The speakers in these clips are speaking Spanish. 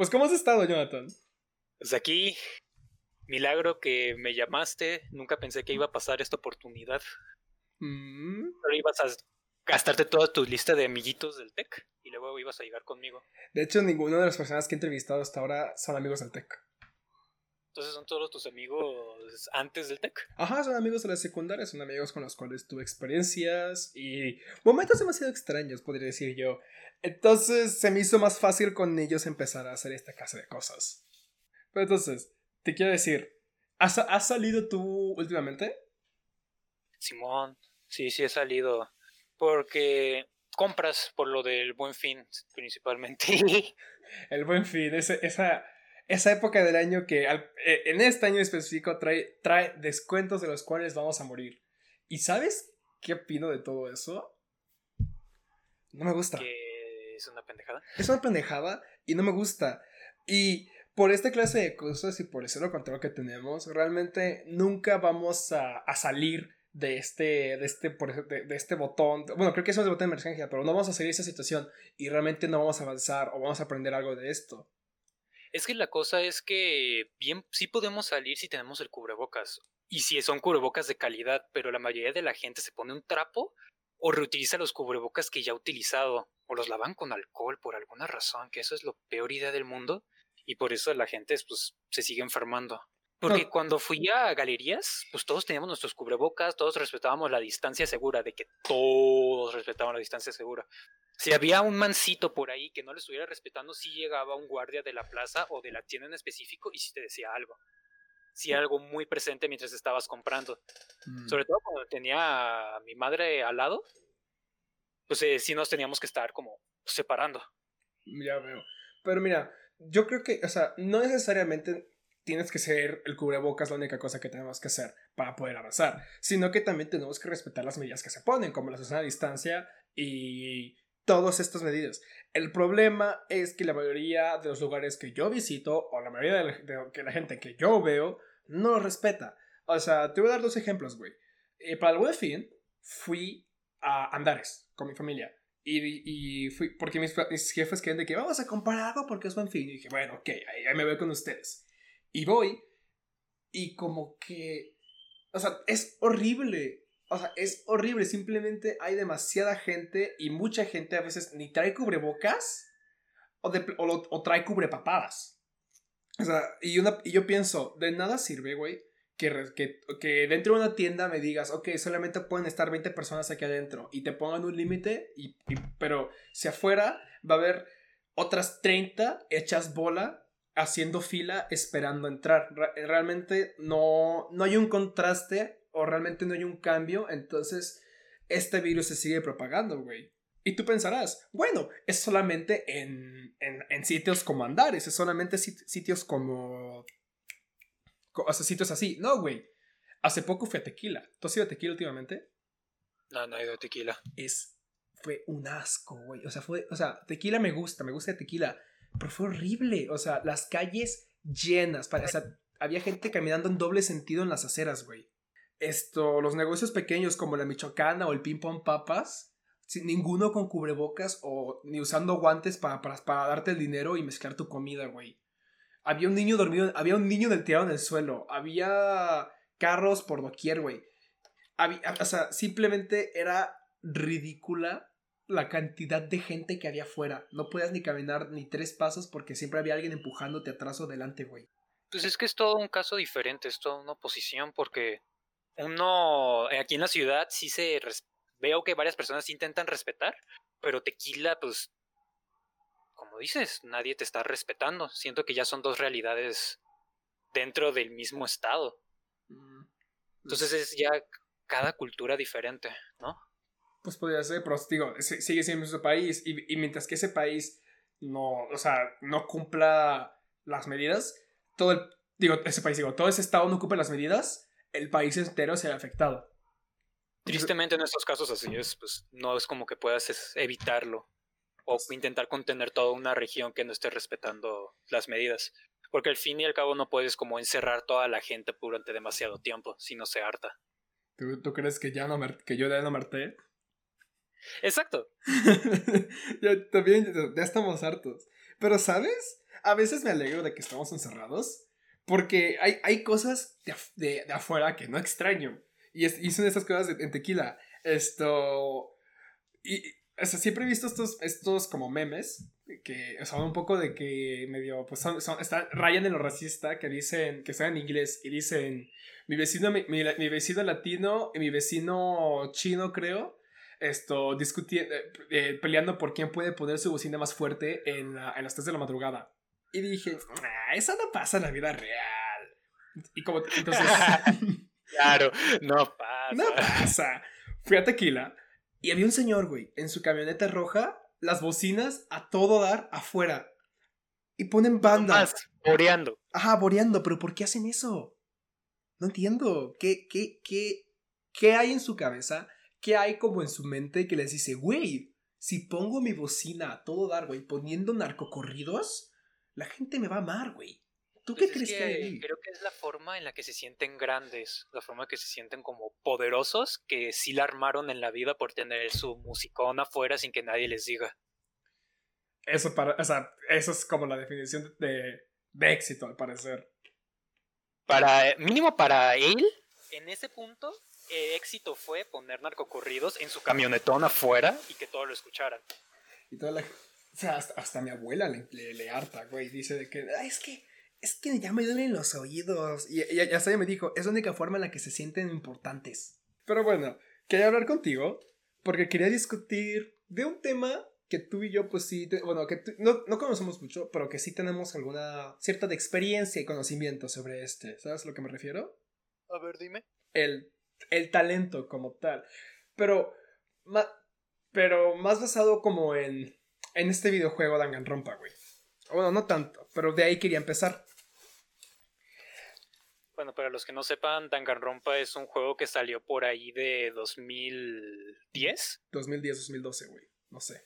Pues, ¿cómo has estado, Jonathan? Pues aquí, milagro que me llamaste. Nunca pensé que iba a pasar esta oportunidad. Mm. Pero ibas a gastarte toda tu lista de amiguitos del TEC y luego ibas a llegar conmigo. De hecho, ninguna de las personas que he entrevistado hasta ahora son amigos del TEC. Entonces son todos tus amigos antes del TEC. Ajá, son amigos de la secundaria, son amigos con los cuales tuve experiencias y momentos demasiado extraños, podría decir yo. Entonces se me hizo más fácil con ellos empezar a hacer esta clase de cosas. Pero entonces, te quiero decir, ¿has, has salido tú últimamente? Simón, sí, sí he salido. Porque compras por lo del buen fin, principalmente. El buen fin, esa, esa, esa época del año que eh, en este año específico trae, trae descuentos de los cuales vamos a morir. ¿Y sabes qué opino de todo eso? No me gusta. ¿Que es una pendejada? Es una pendejada y no me gusta. Y por esta clase de cosas y por ese control que tenemos, realmente nunca vamos a, a salir de este, de este, por, de, de, este botón. Bueno, creo que eso es el botón de emergencia, pero no vamos a salir de esa situación y realmente no vamos a avanzar o vamos a aprender algo de esto. Es que la cosa es que bien sí podemos salir si tenemos el cubrebocas y si son cubrebocas de calidad, pero la mayoría de la gente se pone un trapo o reutiliza los cubrebocas que ya ha utilizado o los lavan con alcohol por alguna razón, que eso es la peor idea del mundo y por eso la gente pues, se sigue enfermando. Porque no. cuando fui a galerías, pues todos teníamos nuestros cubrebocas, todos respetábamos la distancia segura, de que todos respetaban la distancia segura. Si había un mancito por ahí que no le estuviera respetando, sí llegaba un guardia de la plaza o de la tienda en específico y sí te decía algo. Sí, algo muy presente mientras estabas comprando. Mm. Sobre todo cuando tenía a mi madre al lado, pues eh, sí nos teníamos que estar como separando. Ya veo. Pero mira, yo creo que, o sea, no necesariamente tienes que ser el cubrebocas la única cosa que tenemos que hacer para poder avanzar, sino que también tenemos que respetar las medidas que se ponen, como la sana distancia y todas estas medidas. El problema es que la mayoría de los lugares que yo visito o la mayoría de la, de, de la gente que yo veo no lo respeta. O sea, te voy a dar dos ejemplos, güey. Eh, para el buen fin, fui a Andares con mi familia. Y, y fui porque mis, mis, jefes querían de que vamos a comprar algo porque es buen fin. Y dije, bueno, ok, ahí, ahí me voy con ustedes. Y voy y como que... O sea, es horrible. O sea, es horrible. Simplemente hay demasiada gente y mucha gente a veces ni trae cubrebocas o, de, o, o trae cubrepapadas. O sea, y, una, y yo pienso, de nada sirve, güey, que, que, que, dentro de una tienda me digas, ok, solamente pueden estar 20 personas aquí adentro y te pongan un límite, y, pero si afuera va a haber otras 30 hechas bola haciendo fila esperando entrar. Realmente no, no hay un contraste o realmente no hay un cambio, entonces este virus se sigue propagando, güey. Y tú pensarás, bueno, es solamente en, en, en sitios como Andares, es solamente sit sitios como... O sea, sitios así. No, güey. Hace poco fui a Tequila. ¿Tú has ido a Tequila últimamente? No, no he ido a Tequila. Es... Fue un asco, güey. O sea, fue... O sea, Tequila me gusta, me gusta Tequila pero fue horrible. O sea, las calles llenas. Para, o sea, había gente caminando en doble sentido en las aceras, güey. Esto, los negocios pequeños como la Michoacana o el Ping Pong Papas, sin ninguno con cubrebocas o ni usando guantes para, para, para darte el dinero y mezclar tu comida, güey. Había un niño dormido, había un niño del tirado en el suelo, había carros por doquier, güey. O sea, simplemente era ridícula la cantidad de gente que había afuera. No podías ni caminar ni tres pasos porque siempre había alguien empujándote atrás o delante, güey. Pues es que es todo un caso diferente, es toda una oposición porque uno aquí en la ciudad sí se veo que varias personas intentan respetar, pero tequila pues como dices, nadie te está respetando. Siento que ya son dos realidades dentro del mismo estado. Entonces es ya cada cultura diferente, ¿no? Pues podría ser, pero digo, sigue siendo su país y, y, mientras que ese país no, o sea, no cumpla las medidas, todo el, digo, ese país, digo, todo ese estado no cumple las medidas, el país entero se ha afectado. Tristemente en estos casos así es, pues no es como que puedas evitarlo o intentar contener toda una región que no esté respetando las medidas. Porque al fin y al cabo no puedes como encerrar toda la gente durante demasiado tiempo, si no se harta. ¿Tú, ¿Tú, crees que ya no me, que yo ya no me harté? Exacto. ya, también ya estamos hartos. Pero, ¿sabes? a veces me alegro de que estamos encerrados. Porque hay, hay cosas de, de, afuera que no extraño. Y, es, son estas cosas en tequila. Esto. Y, o sea, siempre he visto estos, estos como memes que o sea, un poco de que medio, pues son, están, rayan en lo racista, que dicen, que están en inglés, y dicen, mi vecino, mi, mi, vecino latino y mi vecino chino, creo, esto, discutiendo, eh, peleando por quién puede poner su bocina más fuerte en, en las 3 de la madrugada. Y dije, ah, eso no pasa en la vida real. Y como, entonces... claro, no pasa. No pasa. Fui a Tequila y había un señor, güey, en su camioneta roja las bocinas a todo dar afuera. Y ponen bandas. boreando. Ajá, boreando, pero ¿por qué hacen eso? No entiendo. ¿Qué, qué, qué, qué hay en su cabeza? ¿Qué hay como en su mente que les dice, güey, si pongo mi bocina a todo dar, güey, poniendo narcocorridos, la gente me va a amar, güey? ¿Tú qué pues crees que, hay Creo que es la forma en la que se sienten grandes, la forma en que se sienten como poderosos, que sí la armaron en la vida por tener su musicón afuera sin que nadie les diga. Eso, para, o sea, eso es como la definición de, de éxito, al parecer. Para, mínimo para él, en ese punto, el éxito fue poner narcocorridos en su camionetón afuera y que todos lo escucharan. Y toda la, o sea, hasta, mi abuela le, le, harta, güey. Dice de que, es que es que ya me duelen los oídos. Y, ya hasta ella me dijo, es la única forma en la que se sienten importantes. Pero bueno, quería hablar contigo porque quería discutir de un tema que tú y yo, pues sí, bueno, que no, no, conocemos mucho, pero que sí tenemos alguna cierta de experiencia y conocimiento sobre este. ¿Sabes a lo que me refiero? A ver, dime. El, el talento como tal. Pero, pero más basado como en, en este videojuego Danganronpa, güey. Bueno, no tanto, pero de ahí quería empezar. Bueno, para los que no sepan, Danganronpa es un juego que salió por ahí de 2010. 2010, 2012, güey. No sé.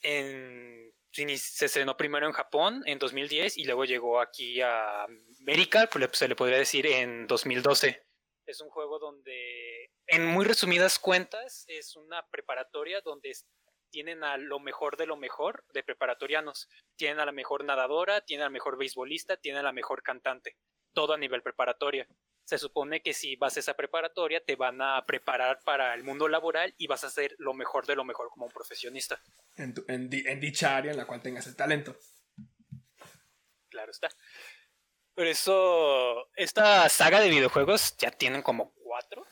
En, se estrenó primero en Japón en 2010 y luego llegó aquí a América, pues, se le podría decir, en 2012. Es un juego donde, en muy resumidas cuentas, es una preparatoria donde tienen a lo mejor de lo mejor de preparatorianos. Tienen a la mejor nadadora, tienen a la mejor beisbolista, tienen a la mejor cantante todo a nivel preparatoria. Se supone que si vas a esa preparatoria te van a preparar para el mundo laboral y vas a hacer lo mejor de lo mejor como un profesionista. En, en, dicha área en la cual tengas el talento. Claro está. Por eso, esta saga de videojuegos ya tienen como cuatro.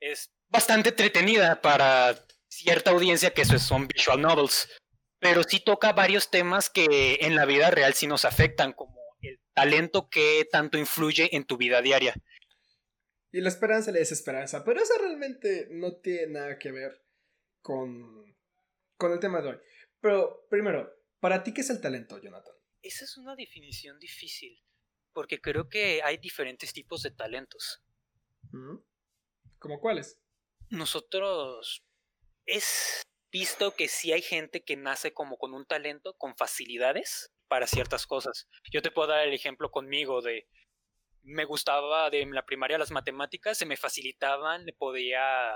Es bastante entretenida para cierta audiencia que eso son visual novels. Pero sí toca varios temas que en la vida real sí nos afectan, como el talento que tanto influye en tu vida diaria. Y la esperanza y la desesperanza, pero eso realmente no tiene nada que ver con, con el tema de hoy. Pero primero, ¿para ti qué es el talento, Jonathan? Esa es una definición difícil, porque creo que hay diferentes tipos de talentos. ¿Mm? ¿Cómo cuáles? Nosotros es visto que sí hay gente que nace como con un talento, con facilidades, para ciertas cosas. Yo te puedo dar el ejemplo conmigo de me gustaba de la primaria las matemáticas, se me facilitaban, le podía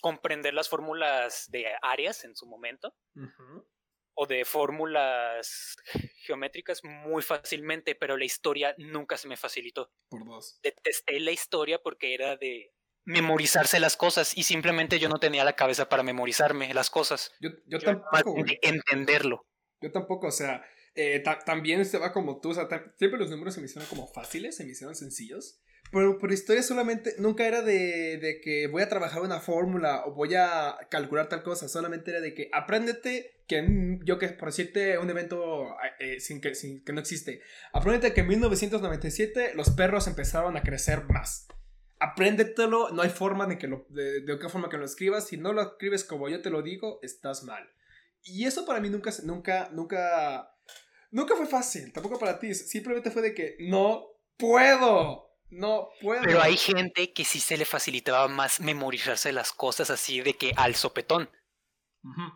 comprender las fórmulas de áreas en su momento. O de fórmulas geométricas muy fácilmente, pero la historia nunca se me facilitó. Por dos. Detesté la historia porque era de memorizarse las cosas y simplemente yo no tenía la cabeza para memorizarme las cosas. Yo, yo, tampoco. Entenderlo. Yo tampoco, o sea, eh, también se va como tú, o sea, siempre los números se me hicieron como fáciles, se me hicieron sencillos. Pero por historia solamente, nunca era de, de que voy a trabajar una fórmula o voy a calcular tal cosa, solamente era de que apréndete que yo que por decirte un evento eh, sin, que, sin que no existe, apréndete que en 1997 los perros empezaron a crecer más. Apréndetelo, no hay forma de que lo, de, de qué forma que lo escribas, si no lo escribes como yo te lo digo, estás mal. Y eso para mí nunca, nunca, nunca Nunca fue fácil, tampoco para ti. Simplemente fue de que no puedo. No puedo. Pero hay gente que sí se le facilitaba más memorizarse las cosas así de que al sopetón.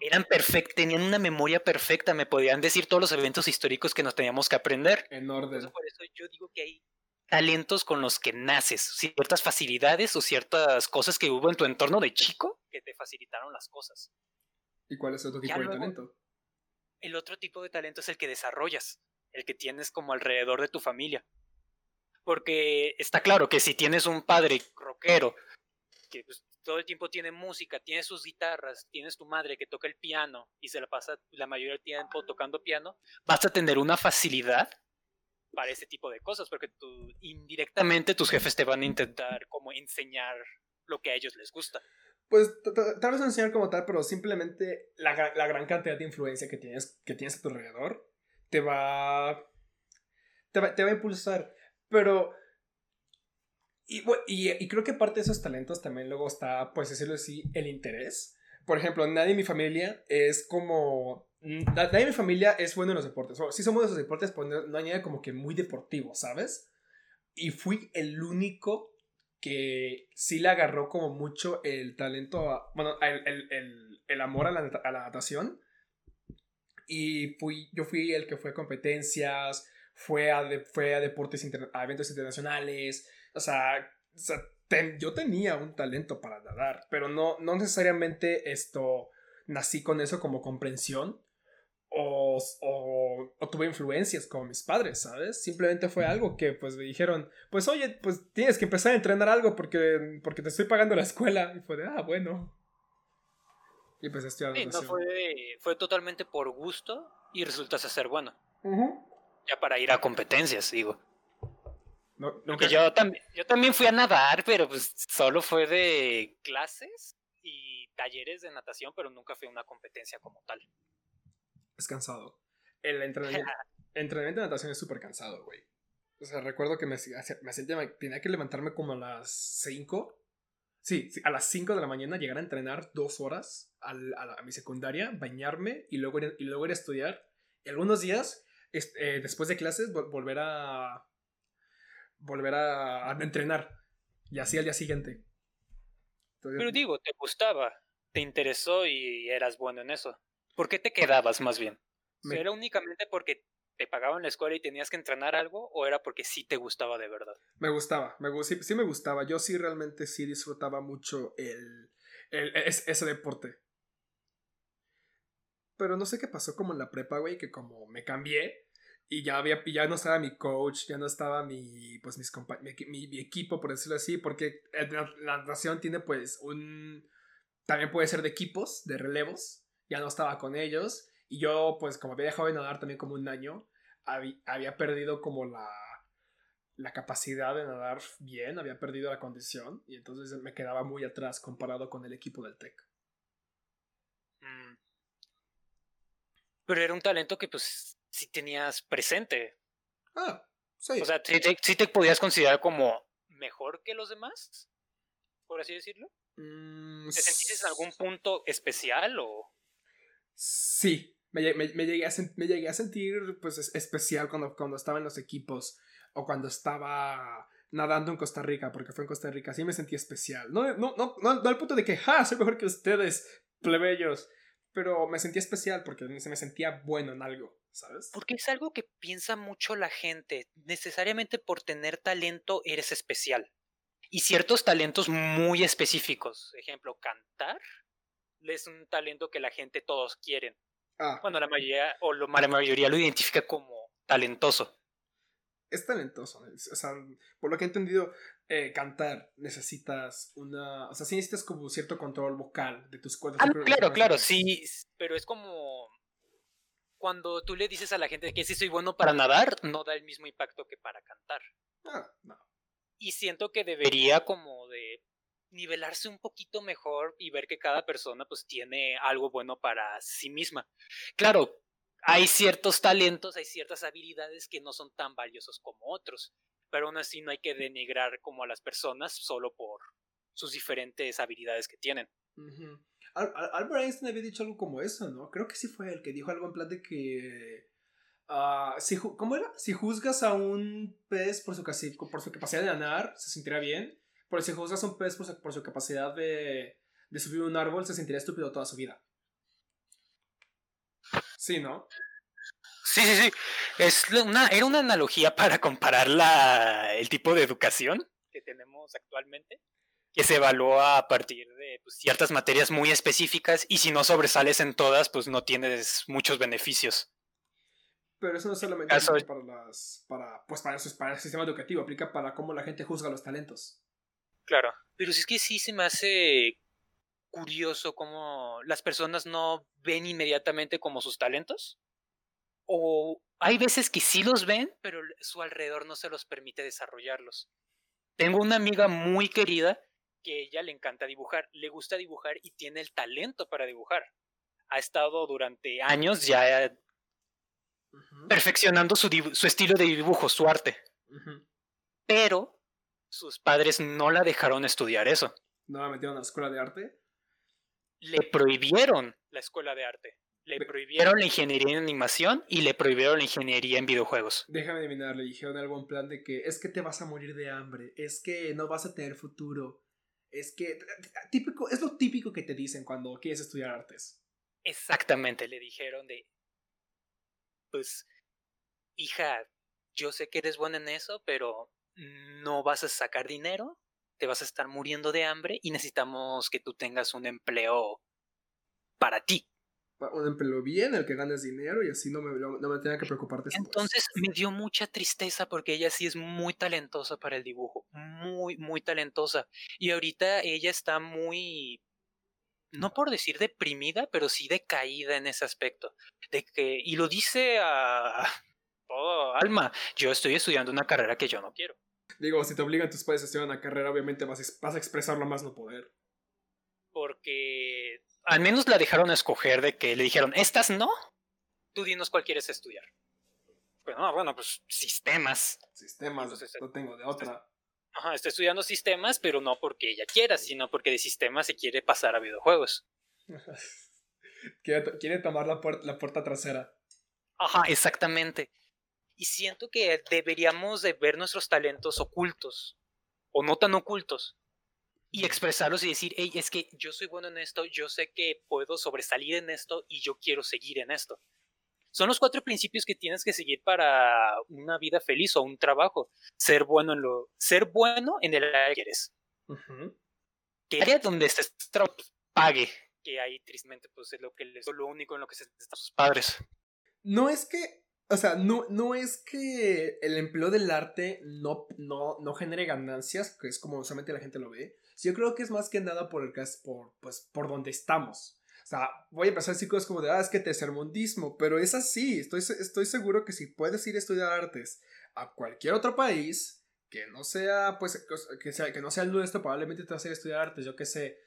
Eran perfectos, tenían una memoria perfecta, me podían decir todos los eventos históricos que nos teníamos que aprender. En orden. por eso yo digo que hay talentos con los que naces, ciertas facilidades o ciertas cosas que hubo en tu entorno de chico que te facilitaron las cosas. ¿Y cuál es otro tipo de talento? el otro tipo de talento es el que desarrollas. el que tienes como alrededor de tu familia. Porque está claro que si tienes un padre rockero que pues, todo el tiempo tiene música, tiene sus guitarras, tienes tu madre que toca el piano y se la pasa la mayoría del tiempo tocando piano, vas a tener una facilidad para ese tipo de cosas, porque tú, indirectamente tus jefes te van a intentar como enseñar lo que a ellos les gusta. Pues tal vez enseñar como tal, pero simplemente la, gran cantidad de influencia que tienes, que tienes a tu alrededor te va, te va, te va a impulsar. Pero y, y, creo que parte de esos talentos también luego está, pues decirlo así, el interés. Por ejemplo, nadie en mi familia es como... Nadie en mi familia es bueno en los deportes. O, sí somos de esos deportes, pero no, hay nadie como que muy deportivo, ¿sabes? Y fui el único que sí le agarró como mucho el talento, bueno, el, el, el, amor a la, a la, natación. Y fui, yo fui el que fue a competencias, fue a, fue a deportes, a eventos internacionales, o sea, yo tenía un talento para nadar, pero no, no necesariamente esto nací con eso como comprensión o, o, tuve influencias como mis padres, ¿sabes? Simplemente fue algo que pues me dijeron, pues oye, pues tienes que empezar a entrenar algo porque, porque te estoy pagando la escuela. Y fue de, ah, bueno. Y pues estoy sí, no fue, fue totalmente por gusto y resultas ser bueno. Ya para ir a competencias, digo yo, también, yo también fui a nadar, pero pues solo fue de clases y talleres de natación, pero nunca fui a una competencia como tal. Es cansado. El entrenamiento, entrenamiento de natación es súper cansado, güey. O sea, recuerdo que me, me sentía, tenía que levantarme como a las 5. Sí, a las 5 de la mañana, llegar a entrenar dos horas a, mi secundaria, bañarme y luego, ir, y luego ir a estudiar. Y algunos días, este, después de clases, volver a volver a, entrenar. Y así al día siguiente. Pero digo, te gustaba, te interesó y eras bueno en eso. ¿Por qué te quedabas más bien? ¿Era únicamente porque te pagaban la escuela y tenías que entrenar algo o era porque sí te gustaba de verdad? Me gustaba, me, sí, sí me gustaba. Yo sí realmente sí disfrutaba mucho el, el, ese deporte. Pero no sé qué pasó como en la prepa, güey, que como me cambié, y ya había ya no estaba mi coach, ya no estaba mi pues mis mi, mi, equipo por decirlo así, porque la natación tiene pues un también puede ser de equipos, de relevos, ya no estaba con ellos y yo pues como había dejado de nadar también como un año, había, perdido como la la capacidad de nadar bien, había perdido la condición y entonces me quedaba muy atrás comparado con el equipo del TEC. Pero era un talento que pues si tenías presente. Ah, sí. O sea, ¿sí te, podías considerar como mejor que los demás, por así decirlo. Mm, ¿Te sentiste en algún punto especial o...? Sí, me, llegué, a, me llegué a sentir pues especial cuando, cuando estaba en los equipos o cuando estaba nadando en Costa Rica, porque fue en Costa Rica, sí me sentí especial. No, no, no, no, no al punto de que, ¡ja! Soy mejor que ustedes, plebeyos. Pero me sentí especial porque se me sentía bueno en algo. ¿sabes? Porque es algo que piensa mucho la gente. Necesariamente por tener talento eres especial. Y ciertos talentos muy específicos. Ejemplo, cantar es un talento que la gente todos quieren. Ah. Bueno, la mayoría, o lo, la mayoría lo identifica como talentoso. Es talentoso. O sea, por lo que he entendido, eh, cantar necesitas una. O sea, sí necesitas como cierto control vocal de tus cuerdas. Ah, claro, claro, sí. Pero es como cuando tú le dices a la gente que sí soy bueno para nadar, no da el mismo impacto que para cantar. Ah, no. Y siento que debería como de nivelarse un poquito mejor y ver que cada persona pues tiene algo bueno para sí misma. Claro, hay ciertos talentos, hay ciertas habilidades que no son tan valiosos como otros, pero aún así no hay que denigrar como a las personas solo por sus diferentes habilidades que tienen. Albert Einstein había dicho algo como eso, ¿no? Creo que sí fue el que dijo algo en plan de que... Uh, si, ¿Cómo era? Si juzgas a un pez por su, por su capacidad de nadar, se sentirá bien. Pero si juzgas a un pez por su, por su capacidad de, de subir un árbol, se sentirá estúpido toda su vida. Sí, ¿no? Sí, sí, sí. Es una, era una analogía para comparar la, el tipo de educación que tenemos actualmente que se evalúa a partir de pues, ciertas materias muy específicas y si no sobresales en todas, pues no tienes muchos beneficios. Pero eso no solamente aplica para las. para. pues para, eso, para el sistema educativo, aplica para cómo la gente juzga los talentos. Claro. Pero si es que sí se me hace curioso cómo las personas no ven inmediatamente como sus talentos. O hay veces que sí los ven, pero su alrededor no se los permite desarrollarlos. Tengo una amiga muy querida que ella le encanta dibujar, le gusta dibujar y tiene el talento para dibujar. Ha estado durante años ya perfeccionando su, estilo de dibujo, su arte. Pero sus padres no la dejaron estudiar eso. ¿No la metieron a la escuela de arte? Le prohibieron la escuela de arte. Le prohibieron la ingeniería en animación y le prohibieron la ingeniería en videojuegos. Déjame adivinar, le dijeron algo en plan de que es que te vas a morir de hambre, es que no vas a tener futuro, es que típico, es lo típico que te dicen cuando quieres estudiar artes. Exactamente, le dijeron de pues hija, yo sé que eres buena en eso, pero no vas a sacar dinero, te vas a estar muriendo de hambre y necesitamos que tú tengas un empleo para ti. Un empleo bien, el que ganes dinero y así no me, no me tenga que preocupar después. Entonces me dio mucha tristeza porque ella sí es muy talentosa para el dibujo, muy, muy talentosa. Y ahorita ella está muy, no por decir deprimida, pero sí decaída en ese aspecto. De que, y lo dice a todo alma, yo estoy estudiando una carrera que yo no quiero. Digo, si te obligan tus padres a estudiar una carrera, obviamente vas, vas a expresarlo más no poder. Porque al menos la dejaron escoger de que le dijeron, estas no, tú dinos cuál quieres estudiar. Bueno, bueno, pues sistemas. Sistemas, no tengo de otra. Ajá, está estudiando sistemas, pero no porque ella quiera, sino porque de sistemas se quiere pasar a videojuegos. quiere, quiere, tomar la, la puerta trasera. Ajá, exactamente. Y siento que deberíamos de ver nuestros talentos ocultos, o no tan ocultos, y expresarlos y decir, hey, es que yo soy bueno en esto, yo sé que puedo sobresalir en esto y yo quiero seguir en esto. Son los cuatro principios que tienes que seguir para una vida feliz o un trabajo. Ser bueno en lo, ser bueno en el área que quieres. Que área donde estés pague. Que ahí tristemente pues es lo que lo único en lo que se están sus padres. No es que o sea, no, no es que el empleo del arte no, no, no genere ganancias, que es como usualmente la gente lo ve. Yo creo que es más que nada por el por, pues, por donde estamos. O sea, voy a empezar a decir cosas como de, ah, es que tercermundismo, pero es así. Estoy, estoy seguro que si puedes ir a estudiar artes a cualquier otro país, que no sea, pues, que, sea, que no sea el nuestro, probablemente te vas a ir a estudiar artes, yo qué sé,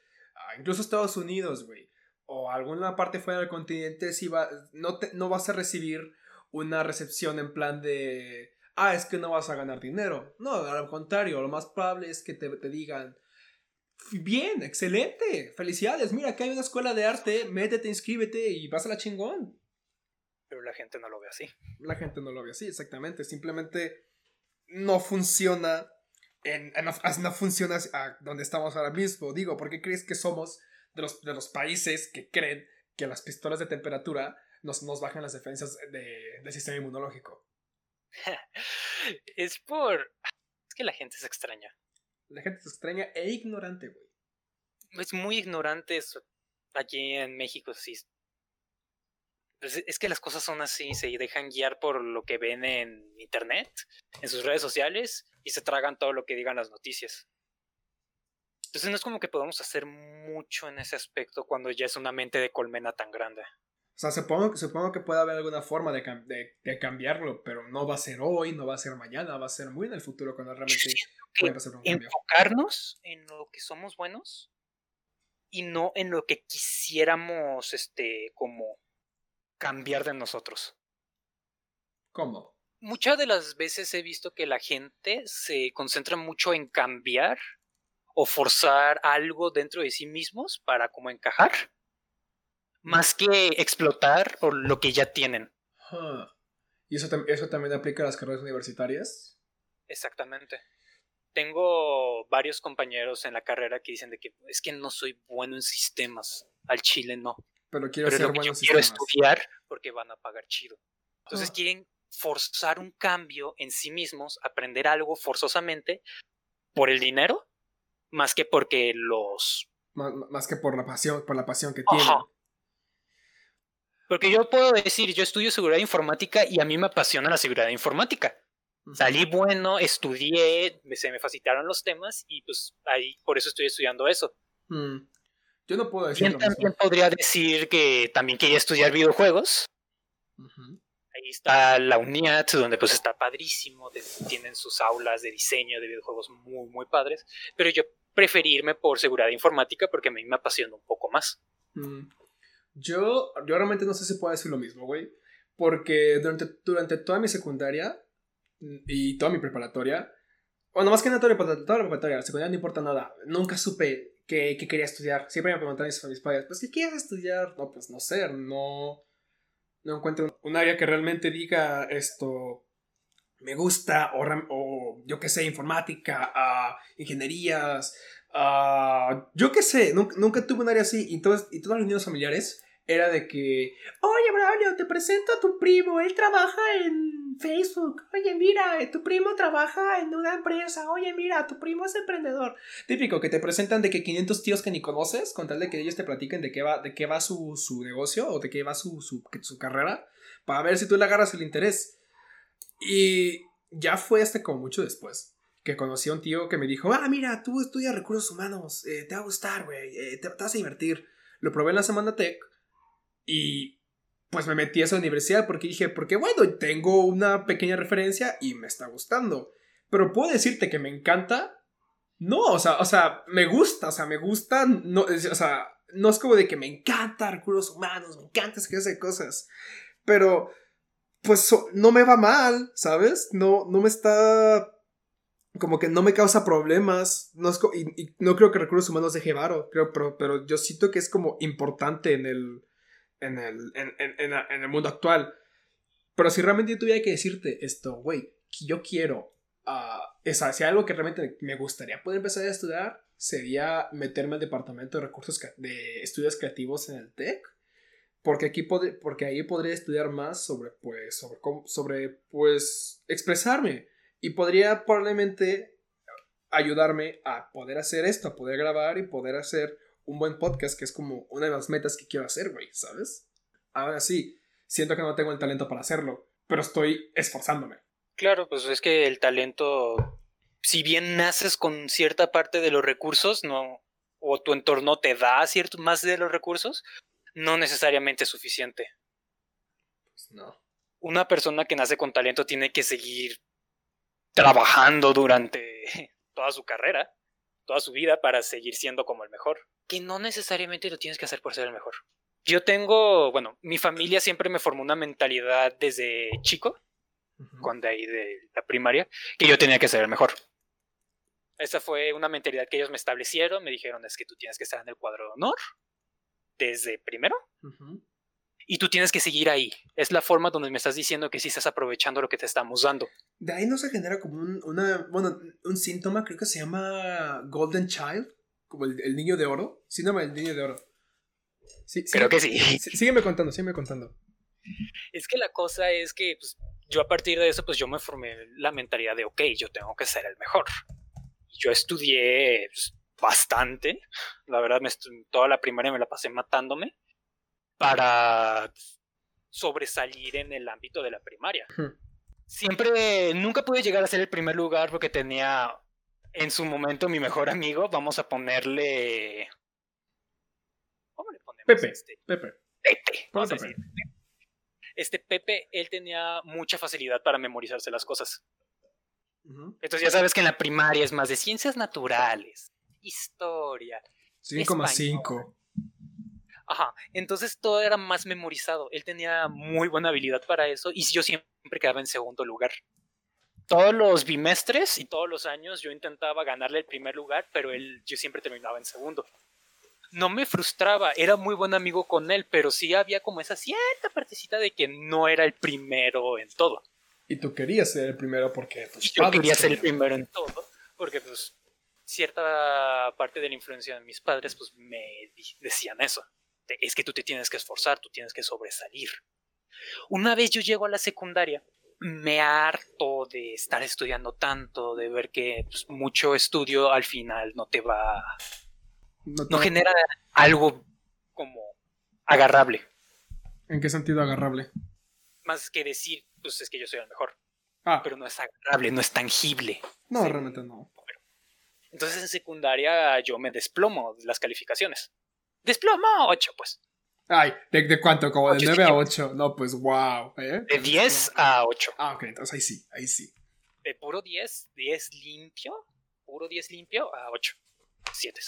incluso Estados Unidos, güey, o alguna parte fuera del continente, si va, no, te, no vas a recibir una recepción en plan de, ah, es que no vas a ganar dinero. No, al contrario, lo más probable es que te, te digan, bien, excelente, felicidades, mira, acá hay una escuela de arte, métete, inscríbete y vas a la chingón. Pero la gente no lo ve así. La gente no lo ve así, exactamente, simplemente no funciona. En, no funciona a donde estamos ahora mismo. Digo, ¿por qué crees que somos de los, de los países que creen que las pistolas de temperatura nos, nos bajan las defensas de, del sistema inmunológico. es por... Es que la gente es extraña. La gente es extraña e ignorante, güey. Es muy ignorante eso. Aquí en México, sí. Pues es que las cosas son así, se dejan guiar por lo que ven en internet, en sus redes sociales, y se tragan todo lo que digan las noticias. Entonces no es como que podamos hacer mucho en ese aspecto cuando ya es una mente de colmena tan grande. O sea, supongo, supongo que puede haber alguna forma de, de, cambiarlo, pero no va a ser hoy, no va a ser mañana, va a ser muy en el futuro cuando realmente puede pasar un cambio. Enfocarnos en lo que somos buenos y no en lo que quisiéramos, este, como cambiar de nosotros. ¿Cómo? Muchas de las veces he visto que la gente se concentra mucho en cambiar o forzar algo dentro de sí mismos para como encajar más que explotar o lo que ya tienen. ¿Y eso, eso también aplica a las carreras universitarias? Exactamente. Tengo varios compañeros en la carrera que dicen de que es que no soy bueno en sistemas. Al chile no. Pero quiero ser bueno en quiero estudiar porque van a pagar chido. Entonces quieren forzar un cambio en sí mismos, aprender algo forzosamente por el dinero, más que porque los más, que por la pasión, por la pasión que tienen. Porque yo puedo decir, yo estudio seguridad informática y a mí me apasiona la seguridad informática. Salí bueno, estudié, se me facilitaron los temas y pues ahí por eso estoy estudiando eso. Mm. Yo no puedo decir. también podría decir que también quería estudiar videojuegos. Ahí está la UNIAT, donde pues está padrísimo, tienen sus aulas de diseño de videojuegos muy, muy padres, pero yo preferí irme por seguridad informática porque a mí me apasiona un poco más. Mm. Yo, yo realmente no sé si puedo decir lo mismo, güey, porque durante, durante toda mi secundaria y toda mi preparatoria, bueno, más que nada toda, la preparatoria, la secundaria no importa nada, nunca supe qué, quería estudiar. Siempre me preguntaban a mis padres, pues, ¿qué quieres estudiar? No, pues, no sé, no, no encuentro un área que realmente diga esto, me gusta, o, o yo qué sé, informática, uh, ingenierías, uh, yo qué sé, nunca, nunca, tuve un área así, y, y todos los niños familiares era de que, oye, Braulio, te presento a tu primo, él trabaja en Facebook, oye, mira, tu primo trabaja en una empresa, oye, mira, tu primo es emprendedor. Típico, que te presentan de que 500 tíos que ni conoces, con tal de que ellos te platiquen de qué va, de qué va su, su negocio o de qué va su, su, su carrera, para ver si tú le agarras el interés. Y ya fue hasta como mucho después que conocí a un tío que me dijo, ah, mira, tú estudias recursos humanos, eh, te va a gustar, güey, eh, te, vas a divertir. Lo probé en la semana tech y pues me metí a esa universidad porque dije, porque bueno, tengo una pequeña referencia y me está gustando. Pero puedo decirte que me encanta. No, o sea, o sea, me gusta, o sea, me gusta, no, o sea, no es como de que me encanta recursos humanos, me encanta ese de cosas. Pero, pues no me va mal, ¿sabes? No, no me está como que no me causa problemas. No y, no creo que recursos humanos deje varo, creo, pero, pero yo siento que es como importante en el, en el, en, en, en el mundo actual. Pero si realmente yo tuviera que decirte esto, güey, yo quiero, uh, esa, si algo que realmente me gustaría poder empezar a estudiar, sería meterme al departamento de recursos de estudios creativos en el TEC. Porque aquí porque ahí podría estudiar más sobre, pues, sobre, sobre, pues, expresarme. Y podría probablemente ayudarme a poder hacer esto, a poder grabar y poder hacer un buen podcast, que es como una de las metas que quiero hacer, güey, ¿sabes? Ahora sí, siento que no tengo el talento para hacerlo, pero estoy esforzándome. Claro, pues es que el talento, si bien naces con cierta parte de los recursos, no, o tu entorno te da cierto más de los recursos, no necesariamente es suficiente. Pues no. Una persona que nace con talento tiene que seguir trabajando durante toda su carrera, toda su vida para seguir siendo como el mejor que no necesariamente lo tienes que hacer por ser el mejor. Yo tengo, bueno, mi familia siempre me formó una mentalidad desde chico, cuando ahí de la primaria, que yo tenía que ser el mejor. Esa fue una mentalidad que ellos me establecieron, me dijeron es que tú tienes que estar en el cuadro de honor desde primero y tú tienes que seguir ahí. Es la forma donde me estás diciendo que sí estás aprovechando lo que te estamos dando. De ahí no se genera como un, una, bueno, un síntoma, creo que se llama Golden Child, como el, niño de oro. Sí, no, el niño de oro. Sí, Creo que sí. Sígueme contando, sígueme contando. Es que la cosa es que pues, yo a partir de eso, pues yo me formé la mentalidad de, ok, yo tengo que ser el mejor. Yo estudié pues, bastante. La verdad, me toda la primaria me la pasé matándome para sobresalir en el ámbito de la primaria. Siempre, nunca pude llegar a ser el primer lugar porque tenía en su momento mi mejor amigo, vamos a ponerle... ¿Cómo le ponemos? Pepe. Este? Pepe. Pepe. Vamos a decir. Este Pepe, él tenía mucha facilidad para memorizarse las cosas. Entonces ya sabes que en la primaria es más de ciencias naturales, historia. 5,5. Ajá, entonces todo era más memorizado. Él tenía muy buena habilidad para eso y yo siempre quedaba en segundo lugar todos los bimestres y todos los años yo intentaba ganarle el primer lugar, pero él, yo siempre terminaba en segundo. No me frustraba, era muy buen amigo con él, pero sí había como esa cierta partecita de que no era el primero en todo. Y tú querías ser el primero porque yo quería ser el primero en todo, porque pues cierta parte de la influencia de mis padres pues me decían eso. Es que tú te tienes que esforzar, tú tienes que sobresalir. Una vez yo llego a la secundaria me harto de estar estudiando tanto, de ver que pues, mucho estudio al final no te va. No, genera algo como agarrable. ¿En qué sentido agarrable? Más que decir, pues es que yo soy el mejor. Ah, Pero no es agarrable, no es tangible. no, sí. realmente no. Entonces en secundaria yo me desplomo de las calificaciones. Desplomo 8, pues. Ay, ¿de, de cuánto? Como de Ocho, 9 a sí. 8. No, pues wow. ¿eh? De 10 a 8. Ah, ok, entonces ahí sí, ahí sí. De puro 10, 10 limpio, puro 10 limpio a 8. 7.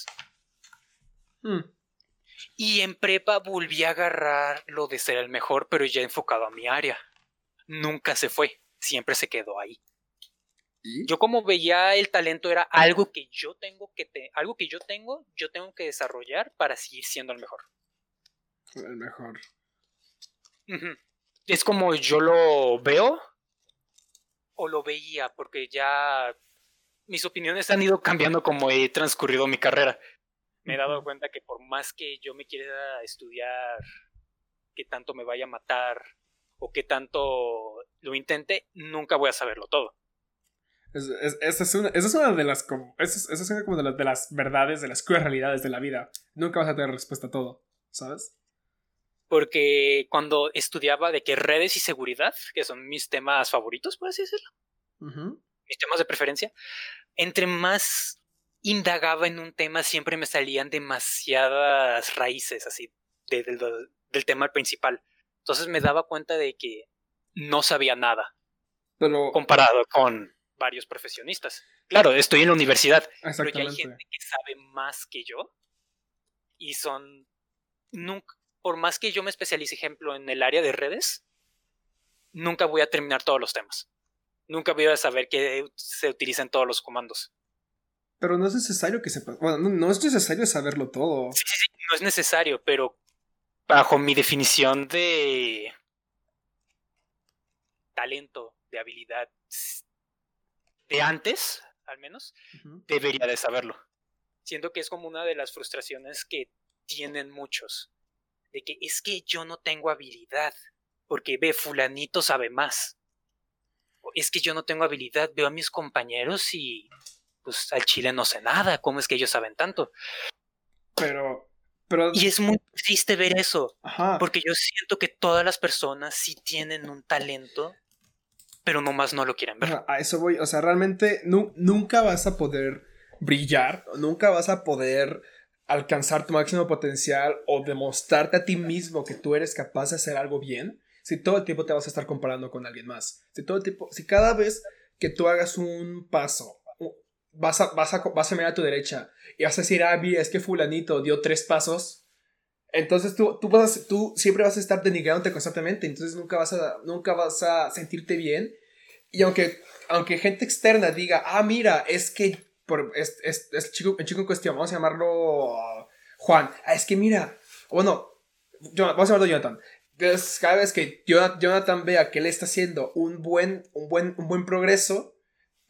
Hmm. Y en prepa volví a agarrar lo de ser el mejor, pero ya enfocado a mi área. Nunca se fue, siempre se quedó ahí. ¿Y? Yo como veía el talento era algo que yo tengo que te- algo que yo tengo, yo tengo que desarrollar para seguir siendo el mejor. El mejor. Es como yo lo veo o lo veía, porque ya mis opiniones han ido cambiando como he transcurrido mi carrera. Me he dado cuenta que por más que yo me quiera estudiar, que tanto me vaya a matar o que tanto lo intente, nunca voy a saberlo todo. Es- es- esa, es una, esa es una de las como, esa es, esa es una como de las, de las verdades, de las crudas realidades de la vida. Nunca vas a tener respuesta a todo, ¿sabes? Porque cuando estudiaba de que redes y seguridad, que son mis temas favoritos, por así decirlo, mis temas de preferencia, entre más indagaba en un tema, siempre me salían demasiadas raíces así de- de- de- del tema principal. Entonces me daba cuenta de que no sabía nada Pero, comparado con varios profesionistas. Claro, estoy en la universidad, pero ya hay gente que sabe más que yo y son nunca por más que yo me especialice ejemplo en el área de redes nunca voy a terminar todos los temas nunca voy a saber que se utilizan todos los comandos Pero no es necesario que. Bueno, no, no es necesario saberlo todo. sí, sí, sí, no es necesario pero bajo mi definición de talento de habilidad de antes al menos debería de saberlo. Siento que es como una de las frustraciones que tienen muchos. De que es que yo no tengo habilidad. Porque ve, fulanito sabe más. O es que yo no tengo habilidad. Veo a mis compañeros y pues al chile no sé nada. ¿Cómo es que ellos saben tanto? Pero, pero, Y es muy triste ver eso. ajá. Porque yo siento que todas las personas sí tienen un talento, pero nomás no lo quieren ver. A eso voy. O sea, realmente nu- nunca vas a poder brillar, nunca vas a poder alcanzar tu máximo potencial o demostrarte a ti mismo que tú eres capaz de hacer algo bien si todo el tiempo te vas a estar comparando con alguien más. Si todo el tiempo, si cada vez que tú hagas un paso, vas a, vas a, vas a mirar a tu derecha y vas a decir, ah, mira, es que fulanito dio tres pasos. Entonces tú, tú, vas a- tú siempre vas a estar denigrándote constantemente, entonces nunca vas a, nunca vas a sentirte bien. Y aunque, aunque gente externa diga, ah, mira, es que por, es, es- es chico, el chico en cuestión, vamos a llamarlo Juan, ah, es que mira, bueno, vamos a llamarlo Jonathan. Entonces, cada vez que Jonathan vea que él está haciendo un buen, un, buen, un buen progreso,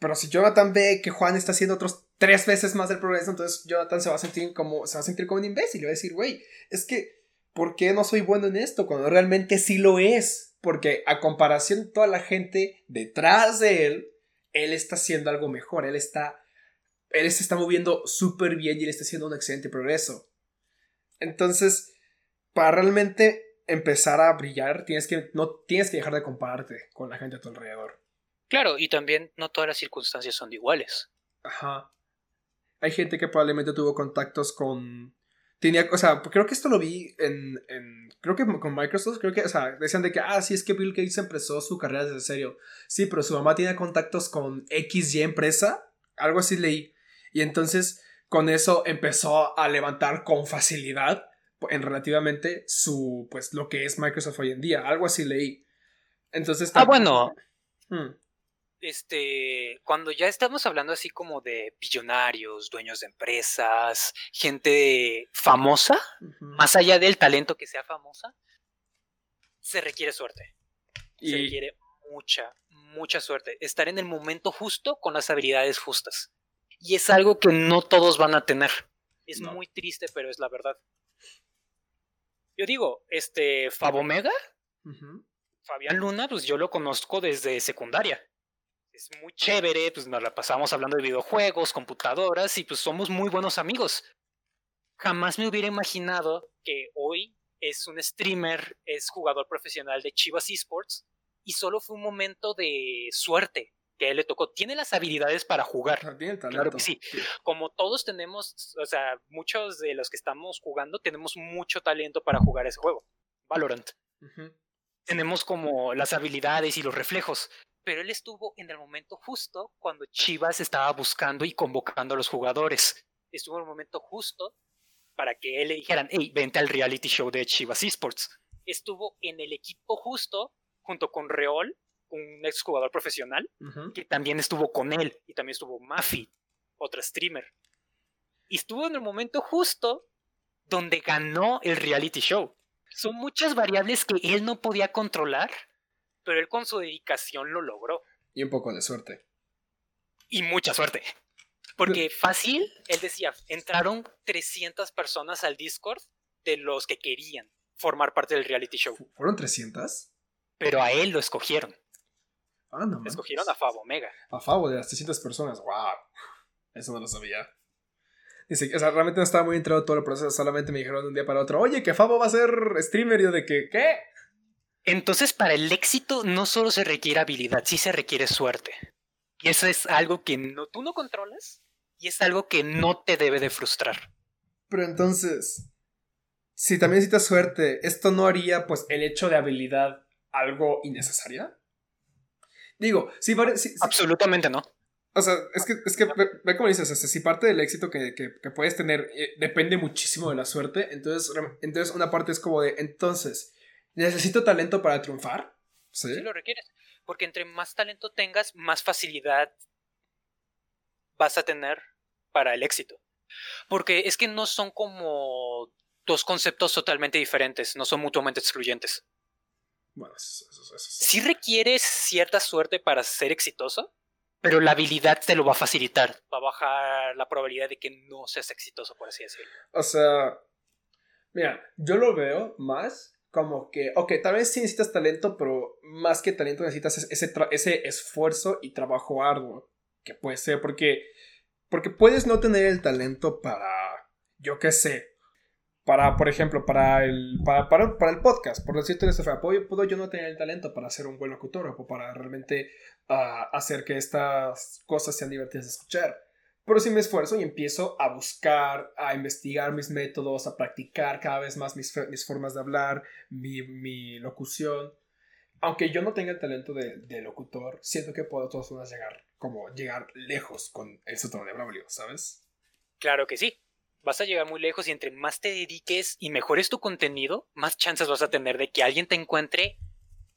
pero si Jonathan ve que Juan está haciendo otros tres veces más del progreso, entonces Jonathan se va a sentir como, se va a sentir como un imbécil y va a decir, güey, es que, ¿por qué no soy bueno en esto? Cuando realmente sí lo es. Porque a comparación de toda la gente detrás de él, él está haciendo algo mejor, él está, él se está moviendo súper bien y él está haciendo un excelente progreso. Entonces, para realmente empezar a brillar, tienes que, no, tienes que dejar de compararte con la gente a tu alrededor. Claro, y también no todas las circunstancias son iguales. Ajá. Hay gente que probablemente tuvo contactos con. Tenía, o sea, creo que esto lo vi en, en. Creo que con Microsoft, creo que, o sea, decían de que, ah, sí, es que Bill Gates empezó su carrera desde serio. Sí, pero su mamá tiene contactos con XY empresa, algo así leí. Y entonces, con eso empezó a levantar con facilidad, en relativamente, su, pues, lo que es Microsoft hoy en día. Algo así leí. Entonces. Ah, bueno, Hmm. Este, cuando ya estamos hablando así como de billonarios, dueños de empresas, gente famosa, más allá del talento que sea famosa, se requiere suerte. Se Y- requiere mucha, mucha suerte. Estar en el momento justo con las habilidades justas. Y es algo que no todos van a tener. Es No. muy triste, pero es la verdad. Yo digo, este, Fabomega, Ujú. Fabián Luna, pues yo lo conozco desde secundaria. Es muy chévere, pues nos la pasamos hablando de videojuegos, computadoras y pues somos muy buenos amigos. Jamás me hubiera imaginado que hoy es un streamer, es jugador profesional de Chivas Esports y solo fue un momento de suerte que a él le tocó. Tiene las habilidades para jugar. Claro que sí. Como todos tenemos, o sea, muchos de los que estamos jugando tenemos mucho talento para jugar ese juego. Valorant. Tenemos como las habilidades y los reflejos. Pero él estuvo en el momento justo cuando Chivas estaba buscando y convocando a los jugadores. Estuvo en el momento justo para que él le dijeran, hey, vente al reality show de Chivas Esports. Estuvo en el equipo justo junto con Reol, un exjugador profesional, que también estuvo con él, y también estuvo Mafi, otra streamer. Y estuvo en el momento justo donde ganó el reality show. Son muchas variables que él no podía controlar, pero él con su dedicación lo logró. Y un poco de suerte. Y mucha suerte. Porque fácil, él decía, entraron 300 personas al Discord de los que querían formar parte del reality show. ¿Fueron 300? Pero a él lo escogieron. Ah, no. Escogieron a Fabo Omega. A Fabo de las 300 personas. ¡Wow! Eso no lo sabía. Dice, o sea, realmente no estaba muy entrado todo el proceso. Solamente me dijeron de un día para otro, oye, que Fabo va a ser streamer. Y yo de que, ¿qué? Entonces, para el éxito no solo se requiere habilidad, sí se requiere suerte. Y eso es algo que no, tú no controlas y es algo que no te debe de frustrar. Pero entonces, si también necesitas suerte, ¿esto no haría pues el hecho de habilidad algo innecesaria? Digo, si, Absolutamente no. O sea, es que, es que ve, como dices, si parte del éxito que, puedes tener eh, depende muchísimo de la suerte, entonces, entonces una parte es como de, entonces, ¿necesito talento para triunfar? Sí. Sí lo requieres, porque entre más talento tengas, más facilidad vas a tener para el éxito. Porque es que no son como dos conceptos totalmente diferentes, no son mutuamente excluyentes. Bueno, eso, eso, Sí requieres cierta suerte para ser exitoso, pero la habilidad te lo va a facilitar. Va a bajar la probabilidad de que no seas exitoso, por así decirlo. O sea, mira, yo lo veo más como que, ok, tal vez sí necesitas talento, pero más que talento necesitas ese, ese esfuerzo y trabajo arduo. Que puede ser, porque, porque puedes no tener el talento para, yo qué sé, para, por ejemplo, para el, para, para, el podcast, por decirte esto, ¿puedo, puedo yo no tener el talento para ser un buen locutor o para realmente ah, hacer que estas cosas sean divertidas de escuchar. Pero si me esfuerzo y empiezo a buscar, a investigar mis métodos, a practicar cada vez más mis, mis formas de hablar, mi, mi, locución. Aunque yo no tenga el talento de, de locutor, siento que puedo todas formas llegar, como llegar lejos con el sótano de Braulio, ¿sabes? Claro que sí vas a llegar muy lejos y entre más te dediques y mejores tu contenido, más chances vas a tener de que alguien te encuentre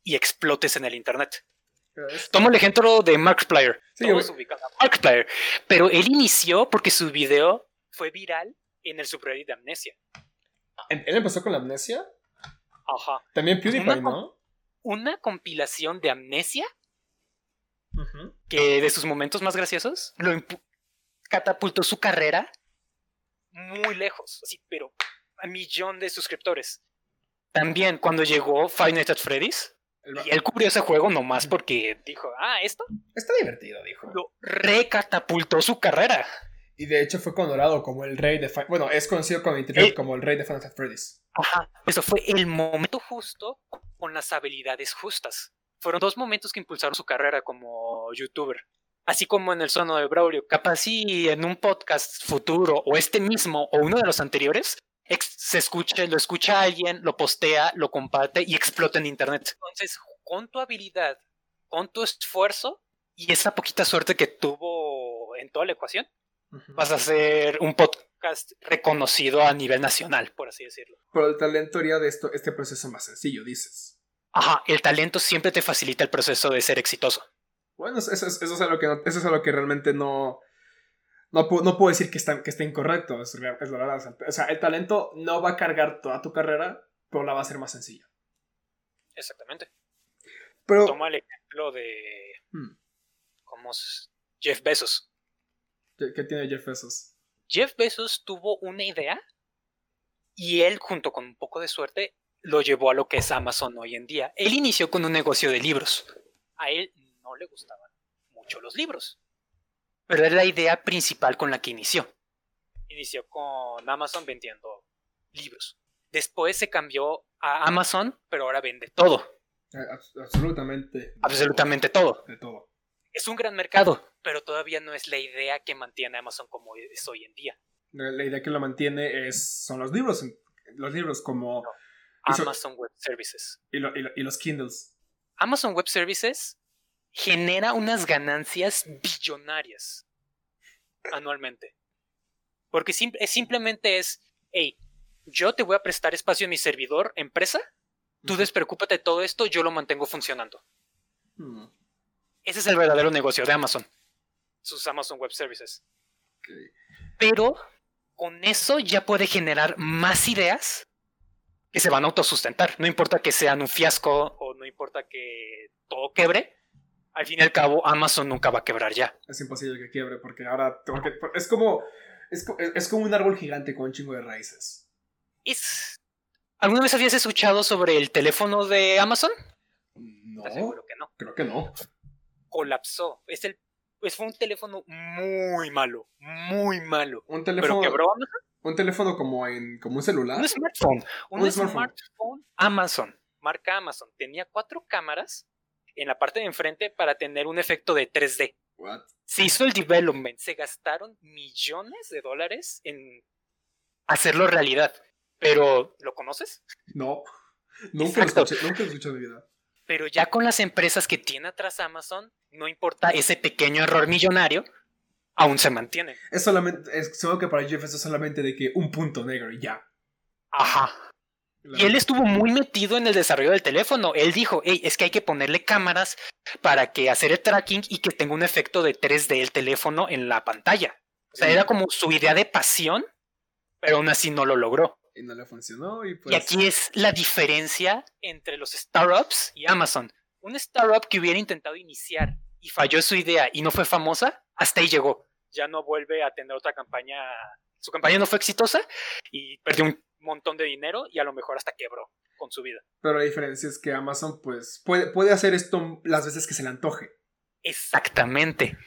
y explotes en el internet. Tomo el ejemplo de Markiplier. Sí, Markiplier. Pero él inició porque su video fue viral en el subreddit de Amnesia. ¿Él empezó con la Amnesia? Ajá. También PewDiePie, ¿no? Una compilación de Amnesia que de sus momentos más graciosos lo catapultó su carrera muy lejos, así, pero a millón de suscriptores. También cuando llegó Five Nights at Freddy's, y él cubrió ese juego nomás porque dijo, ah, esto. Está divertido, dijo. Lo recatapultó su carrera. Y de hecho fue condecorado como el rey de... Bueno, es conocido con internet como el rey de at Freddy's. Ajá, eso fue el momento justo con las habilidades justas. Fueron dos momentos que impulsaron su carrera como youtuber así como en el sono de Braulio, capaz si en un podcast futuro o este mismo o uno de los anteriores se escuche, lo escucha alguien, lo postea, lo comparte y explota en internet. Entonces, con tu habilidad, con tu esfuerzo y esa poquita suerte que tuvo en toda la ecuación, vas a hacer un podcast reconocido a nivel nacional, por así decirlo. Pero el talento haría de esto este proceso más sencillo, dices. Ajá, el talento siempre te facilita el proceso de ser exitoso. Bueno, eso, es algo que, eso es algo que realmente no, no, no puedo decir que está, que esté incorrecto. Es, la verdad. O sea, el talento no va a cargar toda tu carrera, pero la va a hacer más sencilla. Exactamente. Pero, Toma el ejemplo de. Hmm. ¿Cómo es? Jeff Bezos. ¿Qué, tiene Jeff Bezos? Jeff Bezos tuvo una idea y él, junto con un poco de suerte, lo llevó a lo que es Amazon hoy en día. Él inició con un negocio de libros. A él no le gustaban mucho los libros. Pero era la idea principal con la que inició. Inició con Amazon vendiendo libros. Después se cambió a Amazon, pero ahora vende todo. absolutamente. Absolutamente todo. De todo. Es un gran mercado, pero todavía no es la idea que mantiene Amazon como es hoy en día. La, idea que lo mantiene es, son los libros. Los libros como... Amazon Web Services. Y, y los Kindles. Amazon Web Services genera unas ganancias billonarias anualmente. Porque simplemente es, hey, yo te voy a prestar espacio en mi servidor, empresa, tú despreocúpate de todo esto, yo lo mantengo funcionando. Hmm. Ese es el verdadero negocio de Amazon, sus Amazon Web Services. Pero con eso ya puede generar más ideas que se van a autosustentar. No importa que sean un fiasco o no importa que todo quebre, al fin y al cabo Amazon nunca va a quebrar ya. Es imposible que quiebre porque ahora es como es, como un árbol gigante con un chingo de raíces. ¿Alguna vez habías escuchado sobre el teléfono de Amazon? No. seguro que no? Creo que no. Colapsó. Es el, pues fue un teléfono muy malo. Muy malo. Un teléfono. ¿Pero quebró Amazon? Un teléfono como en como un celular. Un smartphone. Un, smartphone. Amazon. Marca Amazon. Tenía cuatro cámaras en la parte de enfrente para tener un efecto de 3D. What? Se hizo el development, se gastaron millones de dólares en hacerlo realidad. Pero, ¿lo conoces? No, nunca lo, escuché, nunca lo escuché en mi vida. Pero ya con las empresas que tiene atrás Amazon, no importa ese pequeño error millonario, aún se mantiene. Es solamente, es, que para Jeff es solamente de que un punto negro y ya. Ajá. Y él estuvo muy metido en el desarrollo del teléfono. Él dijo, hey, es que hay que ponerle cámaras para que hacer el tracking y que tenga un efecto de 3D el teléfono en la pantalla. O sea, era como su idea de pasión, pero aún así no lo logró. Y no le funcionó. Y, pues... y aquí es la diferencia entre los startups y Amazon. Un startup que hubiera intentado iniciar y falló su idea y no fue famosa, hasta ahí llegó. Ya no vuelve a tener otra campaña. Su campaña no fue exitosa y perdió un montón de dinero y a lo mejor hasta quebró con su vida. Pero la diferencia es que Amazon pues puede, puede hacer esto las veces que se le antoje. Exactamente.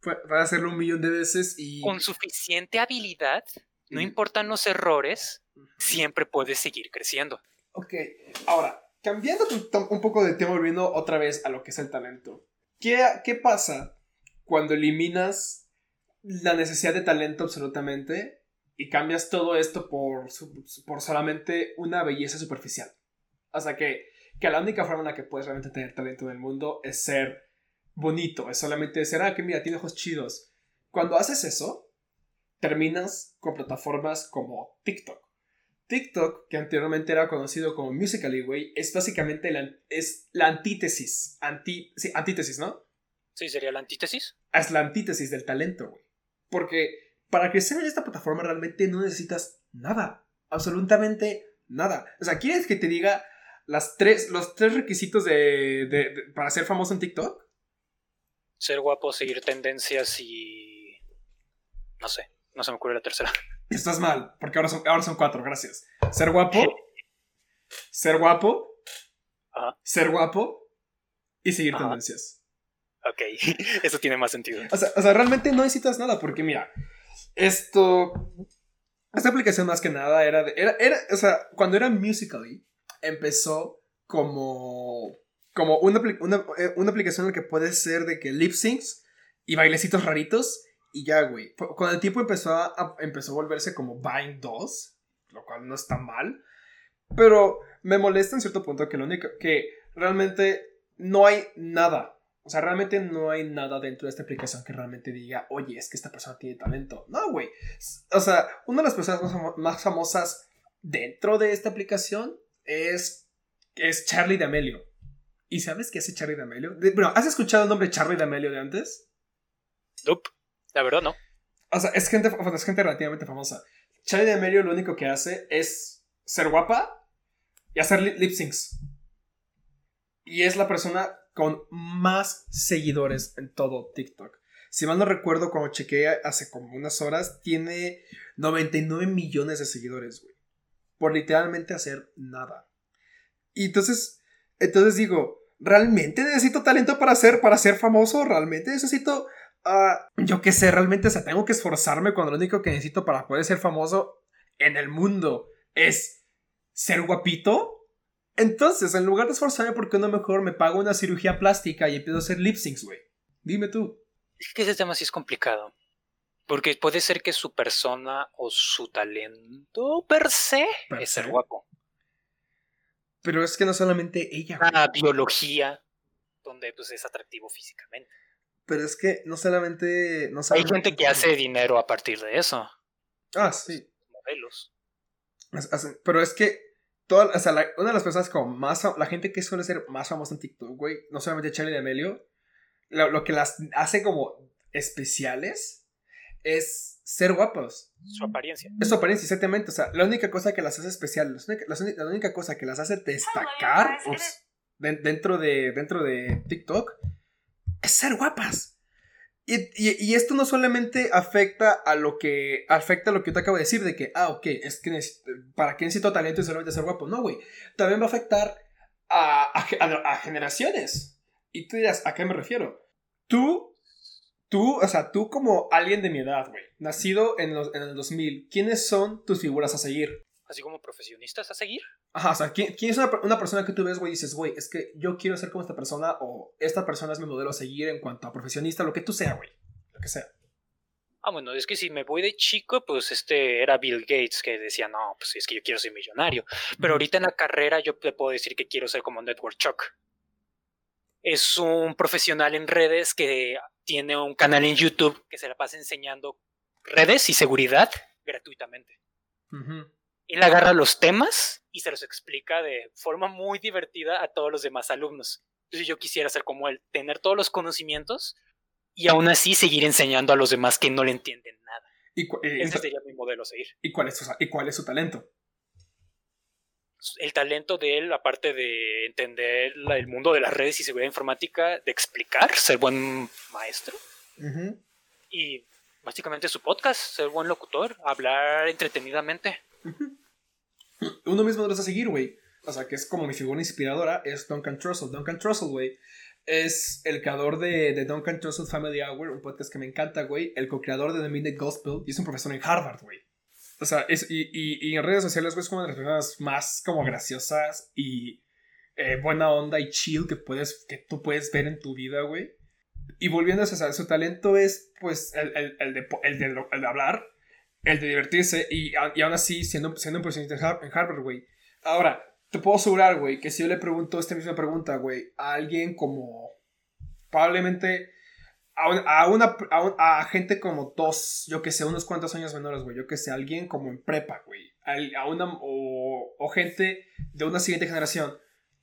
Puede hacerlo un millón de veces y... Con suficiente habilidad, no importan los errores, siempre puedes seguir creciendo. Ok, ahora, cambiando un poco de tema, volviendo otra vez a lo que es el talento. ¿Qué, qué pasa cuando eliminas la necesidad de talento absolutamente y cambias todo esto por, por solamente una belleza superficial. O sea que, que la única forma en la que puedes realmente tener talento en el mundo es ser bonito, es solamente decir, ah, que mira, tiene ojos chidos. Cuando haces eso, terminas con plataformas como TikTok. TikTok, que anteriormente era conocido como Musical.ly, güey, es básicamente la, es la antítesis. Anti, sí, antítesis, ¿no? Sí, sería la antítesis. Es la antítesis del talento, güey. Porque para crecer en esta plataforma realmente no necesitas nada. Absolutamente nada. O sea, ¿quieres que te diga las tres, los tres requisitos de, para ser famoso en TikTok? Ser guapo, seguir tendencias y... No sé, no se me ocurre la tercera. Estás mal, porque ahora son, ahora son cuatro, gracias. Ser guapo, ser guapo, ser guapo y seguir tendencias. Ok, eso tiene más sentido. O sea, o sea, realmente no necesitas nada, porque mira, esto. Esta aplicación más que nada era de. Era, era, o sea, cuando era Musically, empezó como. Como una, una, eh, una aplicación en la que puede ser de que lip syncs y bailecitos raritos. Y ya, güey. Con el tiempo empezó a, empezó a volverse como Vine 2. Lo cual no está mal. Pero me molesta en cierto punto que lo único. que realmente no hay nada o sea, realmente no hay nada dentro de esta aplicación que realmente diga, oye, es que esta persona tiene talento. No, güey. O sea, una de las personas más, famosas dentro de esta aplicación es, es Charlie D'Amelio. ¿Y sabes qué hace Charlie D'Amelio? Bueno, ¿has escuchado el nombre Charlie D'Amelio de antes? Nope. La verdad, no. O sea, es gente, es gente relativamente famosa. Charlie D'Amelio lo único que hace es ser guapa y hacer lip syncs. Y es la persona con más seguidores en todo TikTok. Si mal no recuerdo, cuando chequeé hace como unas horas, tiene 99 millones de seguidores, güey. Por literalmente hacer nada. Y entonces, entonces digo, ¿realmente necesito talento para ser, para ser famoso? ¿Realmente necesito, uh, yo qué sé, realmente, o tengo que esforzarme cuando lo único que necesito para poder ser famoso en el mundo es ser guapito. Entonces, en lugar de esforzarme porque no mejor me pago una cirugía plástica y empiezo a hacer lip syncs, güey. Dime tú. Es que ese tema sí es complicado. Porque puede ser que su persona o su talento per se es ser guapo. Pero es que no solamente ella. La biología, donde pues es atractivo físicamente. Pero es que no solamente, no Hay gente que hace dinero a partir de eso. Ah, sí. Modelos. Pero es que toda, o sea, una de las personas como más la gente que suele ser más famosa en TikTok, güey, no solamente Charlie Amelio, lo, lo que las hace como especiales es ser guapos. Su apariencia. Es su apariencia, exactamente. O sea, la única cosa que las hace especiales, la única, cosa que las hace destacar dentro, de, dentro de TikTok es ser guapas. Y, esto no solamente afecta a lo que afecta a lo que te acabo de decir, de que, ah, ok, es que para qué necesito talento y solamente ser guapo. No, güey. También va a afectar a, a, generaciones. Y tú dirás, ¿a qué me refiero? Tú, tú, o sea, tú como alguien de mi edad, güey, nacido en, los, en el 2000, ¿quiénes son tus figuras a seguir? Así como profesionistas a seguir. Ajá, o sea, ¿quién, es una, persona que tú ves, güey, y dices, güey, es que yo quiero ser como esta persona o esta persona es mi modelo a seguir en cuanto a profesionista, lo que tú sea, güey, lo que sea. Ah, bueno, es que si me voy de chico, pues este era Bill Gates que decía, no, pues es que yo quiero ser millonario. Pero ahorita en la carrera yo te puedo decir que quiero ser como Network Chuck. Es un profesional en redes que tiene un canal en YouTube que se la pasa enseñando redes y seguridad gratuitamente. Él agarra los temas y se los explica de forma muy divertida a todos los demás alumnos. Entonces yo quisiera ser como él, tener todos los conocimientos y aún así seguir enseñando a los demás que no le entienden nada. ¿Y eh, Ese sería mi modelo a seguir. ¿Y cuál, es su, ¿Y cuál es su talento? El talento de él, aparte de entender el mundo de las redes y seguridad informática, de explicar, ser buen maestro. Y básicamente su podcast, ser buen locutor, hablar entretenidamente uno mismo lo a seguir, güey. O sea, que es como mi figura inspiradora, es Duncan Trussell. Duncan Trussell, güey, es el creador de, de, Duncan Trussell Family Hour, un podcast que me encanta, güey. El co-creador de The Midnight Gospel y es un profesor en Harvard, güey. O sea, es, y, y, en redes sociales, güey, es como de las personas más como graciosas y eh, buena onda y chill que, puedes, que tú puedes ver en tu vida, güey. Y volviendo a eso, su talento es, pues, el, el, el, de, el de hablar, el de divertirse y, y aún así siendo, siendo un profesionista en Harvard, güey. Ahora, te puedo asegurar, güey, que si yo le pregunto esta misma pregunta, güey, a alguien como probablemente a, una a, gente como dos, yo que sé, unos cuantos años menores, güey, yo que sé, alguien como en prepa, güey, a, una o, gente de una siguiente generación.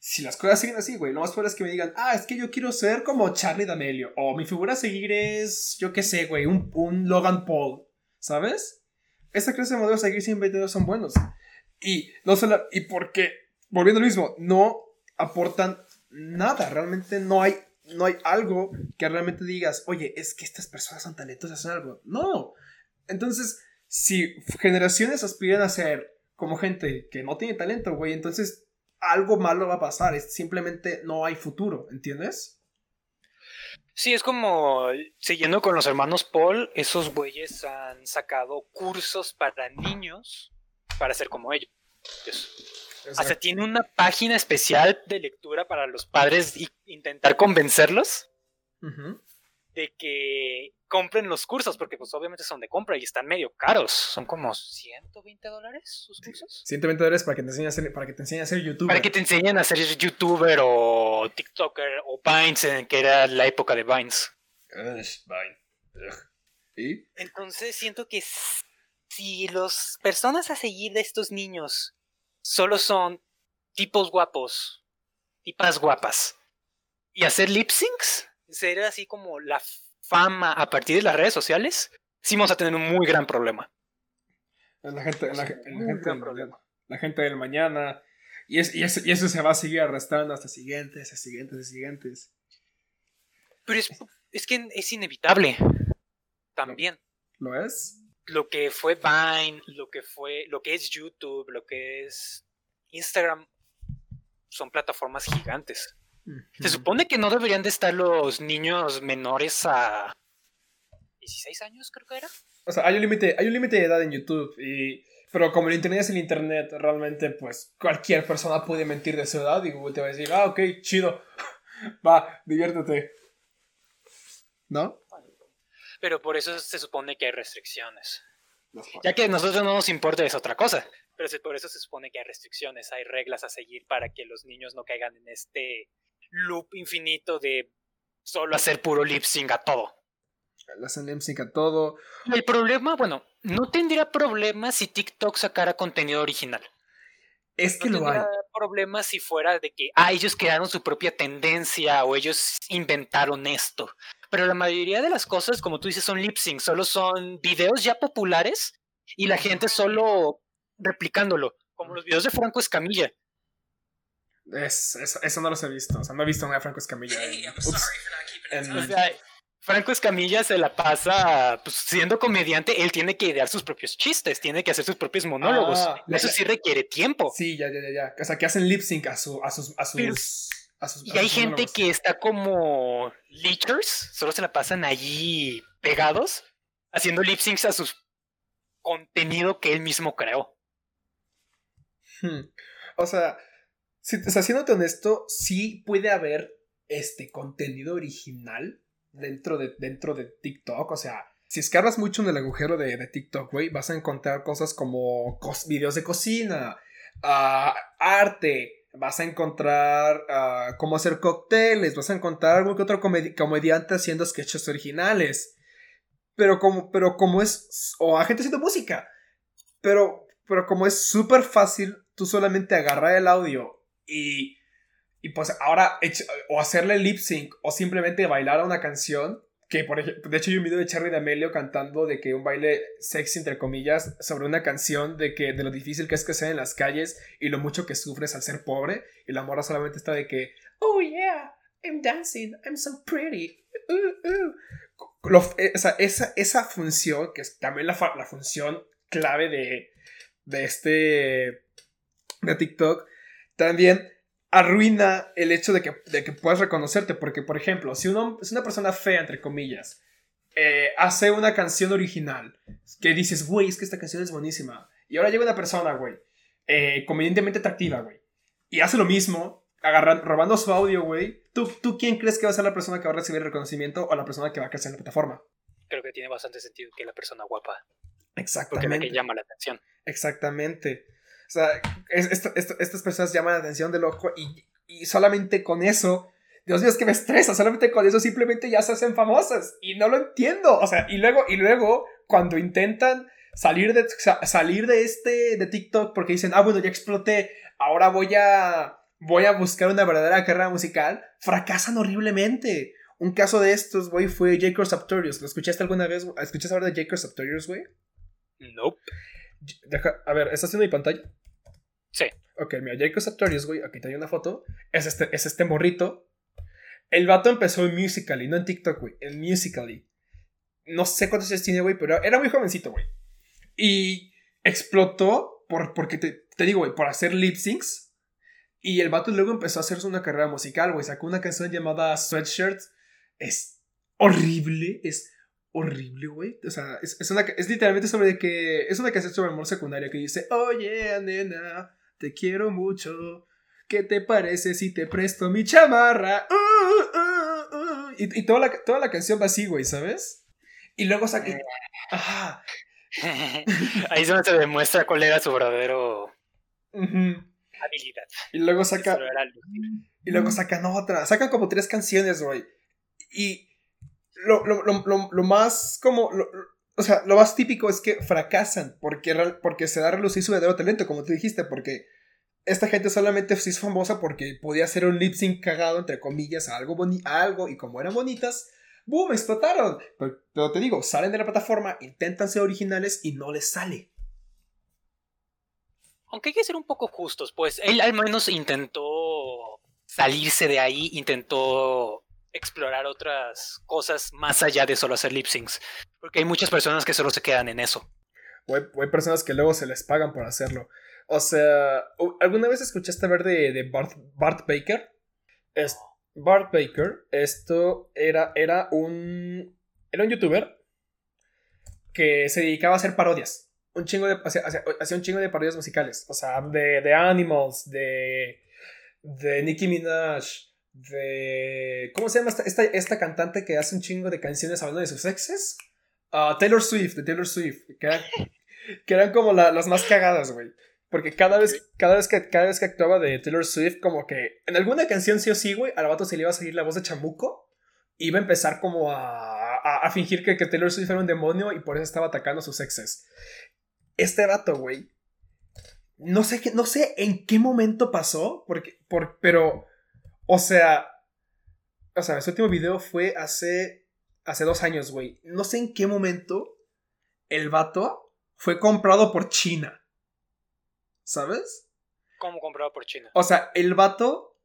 Si las cosas siguen así, güey, lo más probable es que me digan, ah, es que yo quiero ser como Charlie D'Amelio, o mi figura a seguir es, yo que sé, güey, un Logan Paul, ¿sabes? Esa clase de modelos aquí siempre son buenos. Y no solo, y porque, volviendo al mismo, no aportan nada. Realmente no hay, no hay algo que realmente digas, oye, es que estas personas son talentosas en algo. No. Entonces, si generaciones aspiran a ser como gente que no tiene talento, güey, entonces algo malo va a pasar. Es, simplemente no hay futuro, ¿entiendes? Sí, es como, siguiendo con los hermanos Paul, esos güeyes han sacado cursos para niños para ser como ellos. Hasta tiene una página especial de lectura para los padres e intentar convencerlos de que compren los cursos, porque pues obviamente son de compra y están medio caros. Son como 120 dólares sus cursos. 120 dólares para que te enseñen a ser, para que te enseñen a ser youtuber. Para que te enseñen a ser youtuber o tiktoker o Vines, que era la época de Vines. ¿Y? Entonces siento que si las personas a seguir de estos niños solo son tipos guapos, tipas guapas, y hacer lip syncs, sería así como la fama a partir de las redes sociales, sí vamos a tener un muy gran problema. La gente, la, gente, la gente del mañana. Y, es, y, eso, se va a seguir arrastrando hasta siguientes, hasta siguientes, hasta siguientes. Pero es, es que es inevitable. También. ¿Lo es? Lo que fue Vine, lo que fue, lo que es YouTube, lo que es Instagram, son plataformas gigantes. Se supone que no deberían de estar los niños menores a 16 años, creo que era. O sea, hay un límite, hay un límite de edad en YouTube y pero como el internet es el internet, realmente pues cualquier persona puede mentir de su edad y Google te va a decir, "Ah, ok, chido. va, diviértete." ¿No? Pero por eso se supone que hay restricciones. Ya que a nosotros no nos importa es otra cosa. Pero por eso se supone que hay restricciones, hay reglas a seguir para que los niños no caigan en este loop infinito de solo hacer puro lip sync a todo. Le hacen lip sync a todo. El problema, bueno, no tendría problema si TikTok sacara contenido original. Es que no lo hay. problema si fuera de que, ah, ellos crearon su propia tendencia o ellos inventaron esto. Pero la mayoría de las cosas, como tú dices, son lip sync, solo son videos ya populares y la gente solo replicándolo, como los videos de Franco Escamilla. Es, eso no los he visto, o sea, no he visto a Franco Escamilla. Franco Escamilla se la pasa pues, siendo comediante, él tiene que idear sus propios chistes, tiene que hacer sus propios monólogos. Ah, eso sí requiere tiempo. Sí, ya, ya, ya, O sea, que hacen lip sync a, su, a sus... A sus y hay gente que está como leechers, solo se la pasan allí pegados, haciendo lip syncs a su contenido que él mismo creó. Hmm. O sea, si, sea, siéndote honesto, sí puede haber este contenido original dentro de, dentro de TikTok. O sea, si escarbas mucho en el agujero de, de TikTok, güey, vas a encontrar cosas como videos de cocina, uh, arte, vas a encontrar uh, cómo hacer cócteles, vas a encontrar algún que otro comediante haciendo sketches originales. Pero como, pero como es. O a gente haciendo música. Pero, pero como es súper fácil, tú solamente agarrar el audio y. Y pues ahora. O hacerle lip sync. O simplemente bailar a una canción. Que por ejemplo. De hecho, hay un video de Charlie D'Amelio cantando de que un baile sexy, entre comillas, sobre una canción de que. de lo difícil que es que sea en las calles. Y lo mucho que sufres al ser pobre. Y la morra solamente está de que. Oh yeah. I'm dancing. I'm so pretty. Uh, uh. Eh, esa, esa, función, que es también la, la función clave de, de este. de TikTok, también arruina el hecho de que, de que puedas reconocerte. Porque, por ejemplo, si uno es una persona fea, entre comillas, eh, hace una canción original que dices, güey, es que esta canción es buenísima. Y ahora llega una persona, güey, eh, convenientemente atractiva, güey, y hace lo mismo, agarrando, robando su audio, güey. ¿Tú, ¿Tú quién crees que va a ser la persona que va a recibir el reconocimiento o la persona que va a crecer en la plataforma? Creo que tiene bastante sentido que la persona guapa. Exactamente. Porque la que llama la atención. Exactamente. O sea, estas personas llaman la atención del ojo y, y solamente con eso, Dios mío, es que me estresa, solamente con eso simplemente ya se hacen famosas y no lo entiendo. O sea, y luego, y luego cuando intentan salir de, salir de este, de TikTok porque dicen, ah, bueno, ya exploté, ahora voy a, voy a buscar una verdadera carrera musical, fracasan horriblemente. Un caso de estos, güey, fue J. Sartorius. ¿Lo escuchaste alguna vez? ¿Escuchaste hablar de J. Sartorius, güey? Nope. a ver, ¿estás haciendo mi pantalla? Sí. Ok, mira, Jacob Sartorius, güey, aquí te hay una foto. Es este, es este morrito. El vato empezó en Musical.ly, no en TikTok, güey, en Musical.ly. No sé cuántos años tiene, güey, pero era muy jovencito, güey. Y explotó por, porque te, te digo, güey, por hacer lip syncs. Y el vato luego empezó a hacerse una carrera musical, güey. Sacó una canción llamada Sweatshirt. Es horrible, es horrible, güey. O sea, es, es, una, es literalmente sobre que. Es una canción sobre amor secundario que dice: Oye, nena, te quiero mucho. ¿Qué te parece si te presto mi chamarra? Uh, uh, uh. Y, y toda, la, toda la canción va así, güey, ¿sabes? Y luego saca. Ajá. Ahí es donde se demuestra cuál era su verdadero habilidad. Y luego saca. Y luego sacan otra. Sacan como tres canciones, güey. Y lo, lo, lo, lo más como... o sea, lo más típico es que fracasan porque, porque se da a relucir su verdadero talento, como tú dijiste, porque esta gente solamente se hizo famosa porque podía hacer un lip sync cagado, entre comillas, a algo, algo y como eran bonitas, ¡boom! explotaron. Pero, te digo, salen de la plataforma, intentan ser originales y no les sale. Aunque hay que ser un poco justos, pues él al menos intentó salirse de ahí, intentó explorar otras cosas más allá de solo hacer lip syncs. Porque hay muchas personas que solo se quedan en eso. O hay, personas que luego se les pagan por hacerlo. O sea, ¿alguna vez escuchaste hablar de, de Bart, Bart, Baker? Es, Bart Baker, esto era, era un. Era un youtuber que se dedicaba a hacer parodias. Un chingo de, hacía, hacía un chingo de parodias musicales. O sea, de, de Animals, de, de Nicki Minaj, de... ¿Cómo se llama esta, esta, esta cantante que hace un chingo de canciones hablando de sus exes? Uh, Taylor Swift, de Taylor Swift. Que eran, que eran como la, las más cagadas, güey. Porque cada vez, cada, vez que, cada vez que actuaba de Taylor Swift, como que en alguna canción sí o sí, güey, al vato se le iba a salir la voz de chamuco. Iba a empezar como a, a, a fingir que, que, Taylor Swift era un demonio y por eso estaba atacando a sus exes. Este vato, güey. No sé, qué, no sé en qué momento pasó, porque, por, pero, o sea, o sea, ese último video fue hace, hace dos años, güey. No sé en qué momento el vato fue comprado por China. ¿Sabes? ¿Cómo comprado por China? O sea, el vato.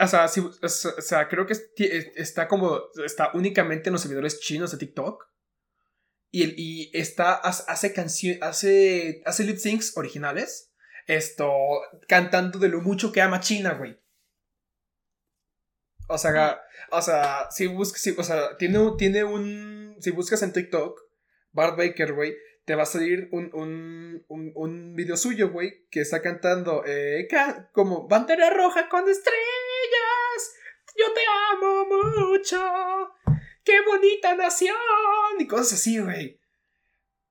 O sea, sí, o sea, creo que está como. Está únicamente en los servidores chinos de TikTok. Y, y está. Hace canciones. Hace. Hace lip syncs originales. Esto. Cantando de lo mucho que ama China, güey. O sea, o sea, si buscas. Si, o sea, tiene, tiene un. Si buscas en TikTok. Bart Baker, güey te va a salir un, un, un, un video suyo, güey, que está cantando eh, como Bandera Roja con estrellas, yo te amo mucho, qué bonita nación, y cosas así, güey.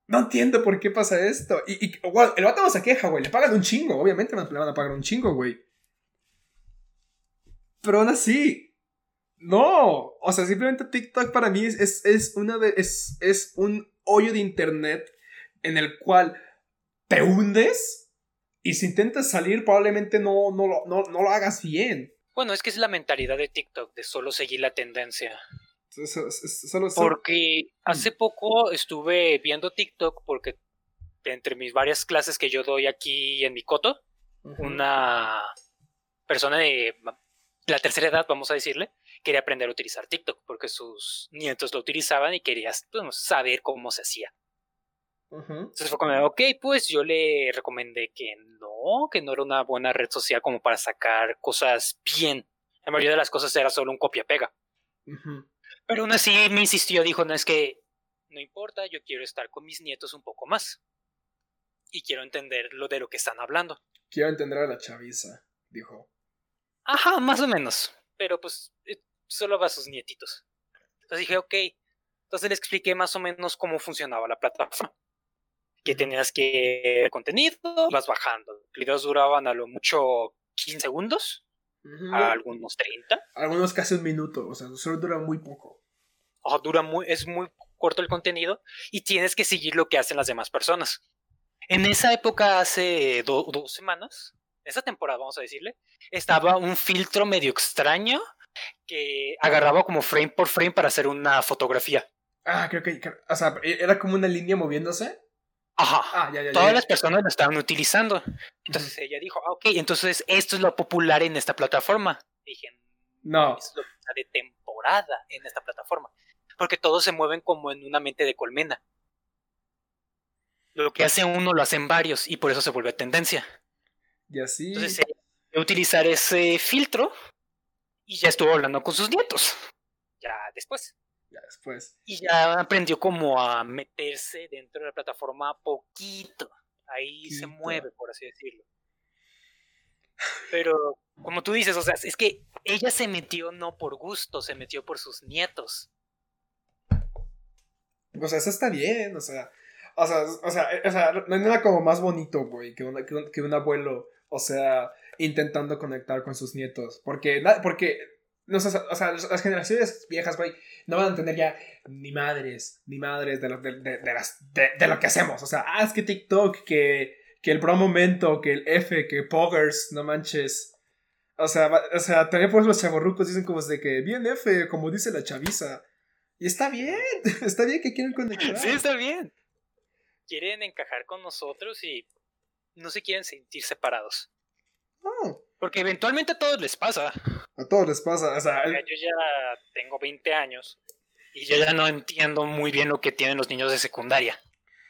No entiendo por qué pasa esto. Y, el vato no se queja, güey. Le pagan un chingo. Obviamente le van a pagar un chingo, güey. Pero aún así. No. O sea, simplemente TikTok para mí es, es, es una de. Es, es un hoyo de internet en el cual te hundes y si intentas salir probablemente no, no, no, no lo hagas bien. Bueno, es que es la mentalidad de TikTok, de solo seguir la tendencia. Solo, Porque hace poco estuve viendo TikTok porque entre mis varias clases que yo doy aquí en mi coto, una persona de la tercera edad, vamos a decirle, quería aprender a utilizar TikTok porque sus nietos lo utilizaban y quería pues, saber cómo se hacía. Entonces fue como, ok, pues yo le recomendé que no, que no era una buena red social como para sacar cosas bien. La mayoría de las cosas era solo un copia-pega. Pero aún así me insistió, dijo, no es que no importa, yo quiero estar con mis nietos un poco más. Y quiero entender lo de lo que están hablando. Quiero entender a la chaviza, dijo. Ajá, más o menos. Pero pues eh, solo va a sus nietitos. Entonces dije, ok. Entonces le expliqué más o menos cómo funcionaba la plataforma que tenías que ver contenido, vas bajando. Los videos duraban a lo mucho 15 segundos, a algunos 30. Algunos casi un minuto, o sea, solo dura muy poco. dura muy, es muy corto el contenido y tienes que seguir lo que hacen las demás personas. En esa época, hace dos semanas, esa temporada, vamos a decirle, estaba un filtro medio extraño que agarraba como frame por frame para hacer una fotografía. Ah, creo que, o sea, e-, era como una línea moviéndose. Ajá. Ah, Todas las personas lo estaban utilizando. Entonces ella dijo, ah, ok, entonces esto es lo popular en esta plataforma. Dije, no. Es lo de temporada en esta plataforma. Porque todos se mueven como en una mente de colmena. Lo que hace uno lo hacen varios y por eso se vuelve tendencia. Y así. Entonces ella utilizar ese filtro y ya estuvo hablando con sus nietos. Ya después ya después. Y ya aprendió como a meterse dentro de la plataforma poquito. Ahí se mueve, por así decirlo. Pero, como tú dices, o sea, es que ella se metió no por gusto, se metió por sus nietos. O sea, eso está bien, o sea. O sea, o sea, o sea no hay nada como más bonito, güey, que, una, que, un, que un abuelo, o sea, intentando conectar con sus nietos. Porque, porque o sea, las generaciones viejas, güey, no van a entender ya ni madres, ni madres de lo, de, de, de, lo que hacemos. O sea, ah, es que TikTok, que, que el Pro Momento, que el F, que Poggers, no manches. O sea, o sea también por los chavorrucos dicen como de que bien F, como dice la chaviza. Y está bien, está bien que quieren conectar. Sí, está bien. Quieren encajar con nosotros y no se quieren sentir separados. No. Porque eventualmente a todos les pasa. A todos les pasa. O sea, Yo ya tengo 20 años y yo ya no entiendo muy bien lo que tienen los niños de secundaria.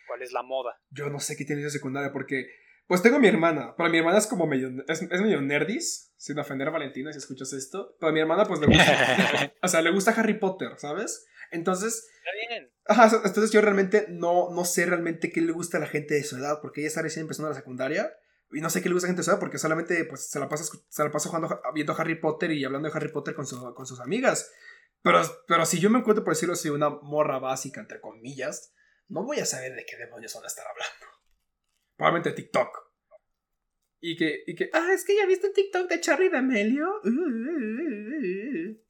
¿Cuál es la moda? Yo no sé qué tienen niños de secundaria porque... Pues tengo a mi hermana. Para mi hermana es como medio... Es, medio nerdis. Sin ofender a Valentina si escuchas esto. Pero a mi hermana pues le gusta... o sea, le gusta Harry Potter, ¿sabes? Entonces, Está bien. Entonces yo realmente no, no sé realmente qué le gusta a la gente de su edad, porque ella está recién empezando la secundaria. Y no sé qué le gusta a la gente de su edad, porque solamente pues, se la pasa, se la pasa jugando, viendo Harry Potter y hablando de Harry Potter con, su- con sus amigas. Pero, pero si yo me encuentro, por decirlo así, una morra básica, entre comillas, no voy a saber de qué demonios van a estar hablando. Probablemente TikTok. Y que, y que, ah, es que ya viste un TikTok de Charlie D'Amelio. Uh, uh, uh, uh".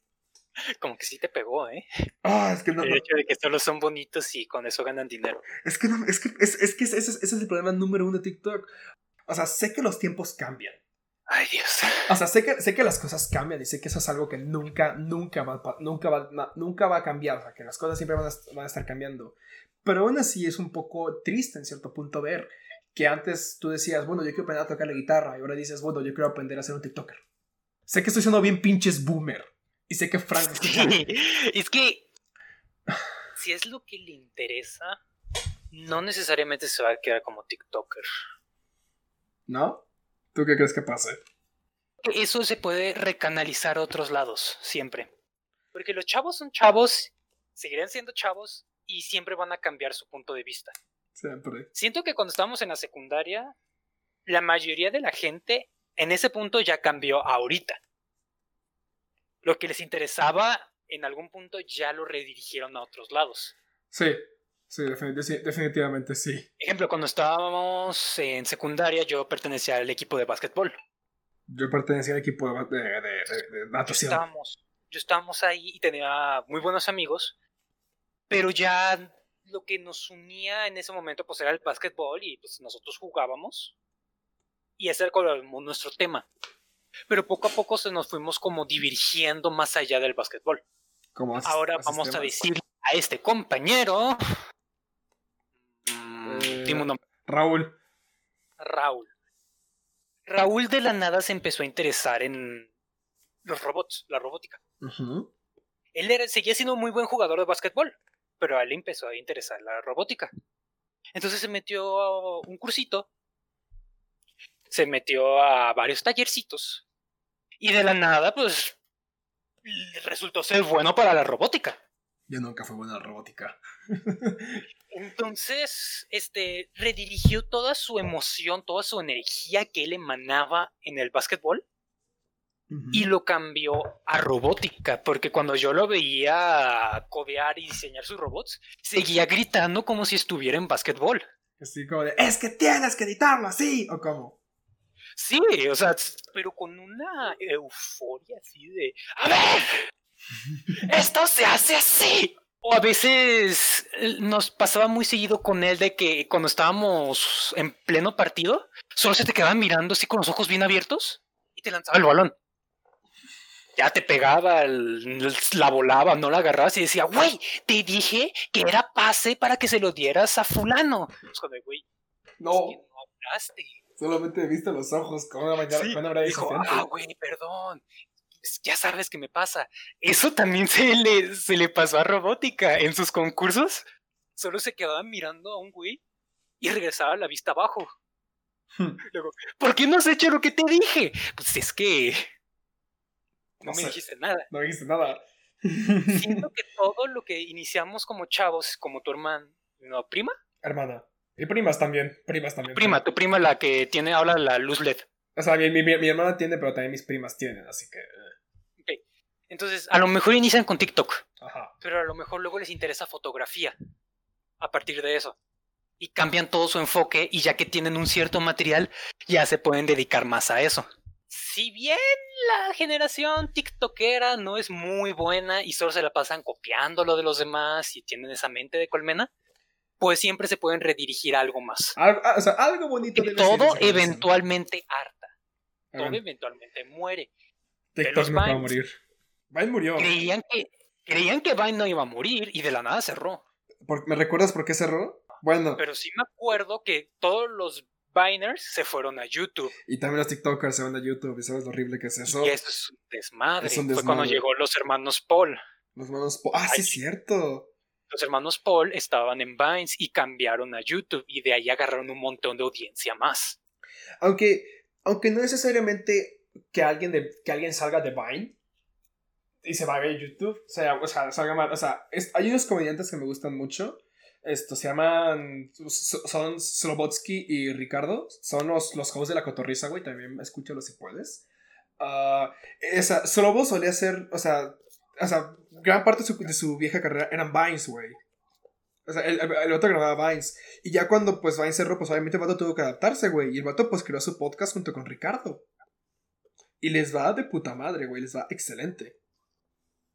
Como que sí te pegó, ¿eh? Ah, es que no, El hecho de que solo son bonitos y con eso ganan dinero. es que no, es que, es, es que ese, es- ese es el problema número uno de TikTok. O sea, sé que los tiempos cambian. Ay, Dios. O sea, sé que, sé que las cosas cambian y sé que eso es algo que nunca, nunca va, nunca va, na- nunca va a cambiar. O sea, que las cosas siempre van a, van a estar cambiando. Pero aún así es un poco triste en cierto punto ver que antes tú decías, bueno, yo quiero aprender a tocar la guitarra y ahora dices, bueno, yo quiero aprender a ser un TikToker. Sé que estoy siendo bien pinches boomer. Y sé que Frank... Sí, es que si es lo que le interesa, no necesariamente se va a quedar como TikToker. ¿No? ¿Tú qué crees que pase? Eso se puede recanalizar a otros lados, siempre. Porque los chavos son chavos, seguirán siendo chavos y siempre van a cambiar su punto de vista. Siempre. Siento que cuando estábamos en la secundaria, la mayoría de la gente en ese punto ya cambió ahorita. Lo que les interesaba en algún punto ya lo redirigieron a otros lados. Sí, sí, defini- sí, definitivamente sí. Ejemplo, cuando estábamos en secundaria, yo pertenecía al equipo de básquetbol. Yo pertenecía al equipo de, de, de- de- de natación. Estábamos, yo estábamos ahí y tenía muy buenos amigos, pero ya lo que nos unía en ese momento pues era el básquetbol y pues nosotros jugábamos y ese era como nuestro tema. Pero poco a poco se nos fuimos como divergiendo más allá del básquetbol. Como Ahora vamos a decir a este compañero, mm, Eh, dime un nombre, Raúl. Raúl. Raúl de la nada se empezó a interesar en los robots, la robótica. Él era- seguía siendo un muy buen jugador de básquetbol, pero a él empezó a interesar la robótica. Entonces se metió a un cursito, se metió a varios tallercitos, y de la nada, pues, resultó ser bueno para la robótica. Yo nunca fui buena en la robótica. Entonces, este, redirigió toda su emoción, toda su energía que él emanaba en el básquetbol y lo cambió a robótica, porque cuando yo lo veía codear y diseñar sus robots, seguía gritando como si estuviera en básquetbol. Así como de, es que tienes que editarlo así. ¿O cómo? Sí, o sea, pero con una euforia así de, a ver, esto se hace así. O a veces eh, nos pasaba muy seguido con él de que cuando estábamos en pleno partido, solo se te quedaba mirando así con los ojos bien abiertos y te lanzaba el balón. Ya te pegaba, el- la volaba, no la agarrabas y decía, güey, te dije que era pase para que se lo dieras a fulano. Güey, No, es que no hablaste. Solamente he visto los ojos con una mañana, Sí, una dijo, ah, güey, perdón. Ya sabes qué me pasa. Eso también se le, se le pasó a Robótica en sus concursos. Solo se quedaba mirando a un güey y regresaba la vista abajo. Hmm. Luego, ¿por qué no has hecho lo que te dije? Pues es que no No me sé. dijiste nada. No dijiste nada. Siento que todo lo que iniciamos como chavos, como tu hermano, no, prima, Hermana. Y primas también. Primas también. prima, tu prima la que tiene ahora la luz LED. O sea, mi, mi, mi- mi hermana tiene, pero también mis primas tienen, así que. eh, Entonces, a lo mejor inician con TikTok. Ajá. pero a lo mejor luego les interesa fotografía a partir de eso. Y cambian todo su enfoque y ya que tienen un cierto material, ya se pueden dedicar más a eso. Si bien la generación tiktokera no es muy buena y solo se la pasan copiando lo de los demás y tienen esa mente de colmena, pues siempre se pueden redirigir a algo más. Ah, o sea, algo bonito debe todo eventualmente harta, todo Hagan, eventualmente muere. TikTok no va a morir. Vine murió. Creían que, creían que Vine no iba a morir y de la nada cerró. ¿Por- ¿Me recuerdas por qué cerró? Bueno, Pero sí me acuerdo que todos los Biners se fueron a YouTube. y también los TikTokers se van a YouTube y sabes lo horrible que es eso. Y eso es un desmadre. Es un Fue cuando llegó los hermanos Paul. Los manos. po- Ah, sí, es cierto. Los hermanos Paul estaban en Vines y cambiaron a YouTube. Y de ahí agarraron un montón de audiencia más. Aunque, aunque no necesariamente que alguien, de, que alguien salga de Vine y se va a YouTube. O sea, o sea, salga mal. O sea, hay unos comediantes que me gustan mucho. Esto se llaman. so- Son Slobotsky y Ricardo. Son los, los hosts de la cotorriza, güey. También escúchalo si puedes. Ah, esa, Slobo solía ser. O sea, o sea, gran parte de su, de su vieja carrera eran Vines, güey. O sea, el, el, vato grababa Vines. Y ya cuando pues Vines cerró, pues obviamente el vato tuvo que adaptarse, güey. Y el vato pues creó su podcast junto con Ricardo. Y les va de puta madre, güey. Les va excelente.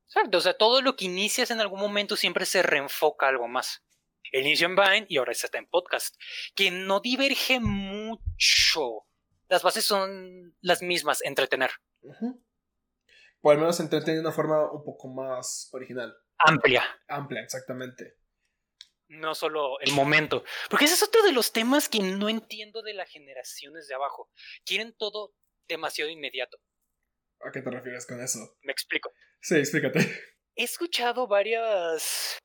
Exacto, o sea, todo lo que inicias en algún momento siempre se reenfoca a algo más. El inicio en Vine y ahora está en podcast, que no diverge mucho. Las bases son las mismas, entretener. Ujú. O al menos entretener de una forma un poco más original. Amplia, Amplia, exactamente. no solo el momento. Porque ese es otro de los temas que no entiendo de las generaciones de abajo. Quieren todo demasiado inmediato. ¿A qué te refieres con eso? Me explico. Sí, explícate. He escuchado varias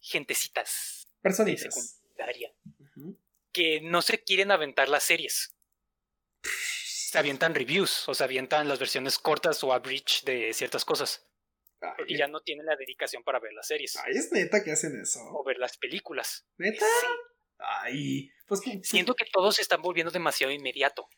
gentecitas de Personitas. Ujú. que no se quieren aventar las series. Se avientan reviews o se avientan las versiones cortas o abridged de ciertas cosas. Porque Ay, ya no tienen la dedicación para ver las series ay, es neta que hacen eso. o ver las películas. ¿Neta? Sí. Ay, pues que- Siento que todo se está volviendo demasiado inmediato.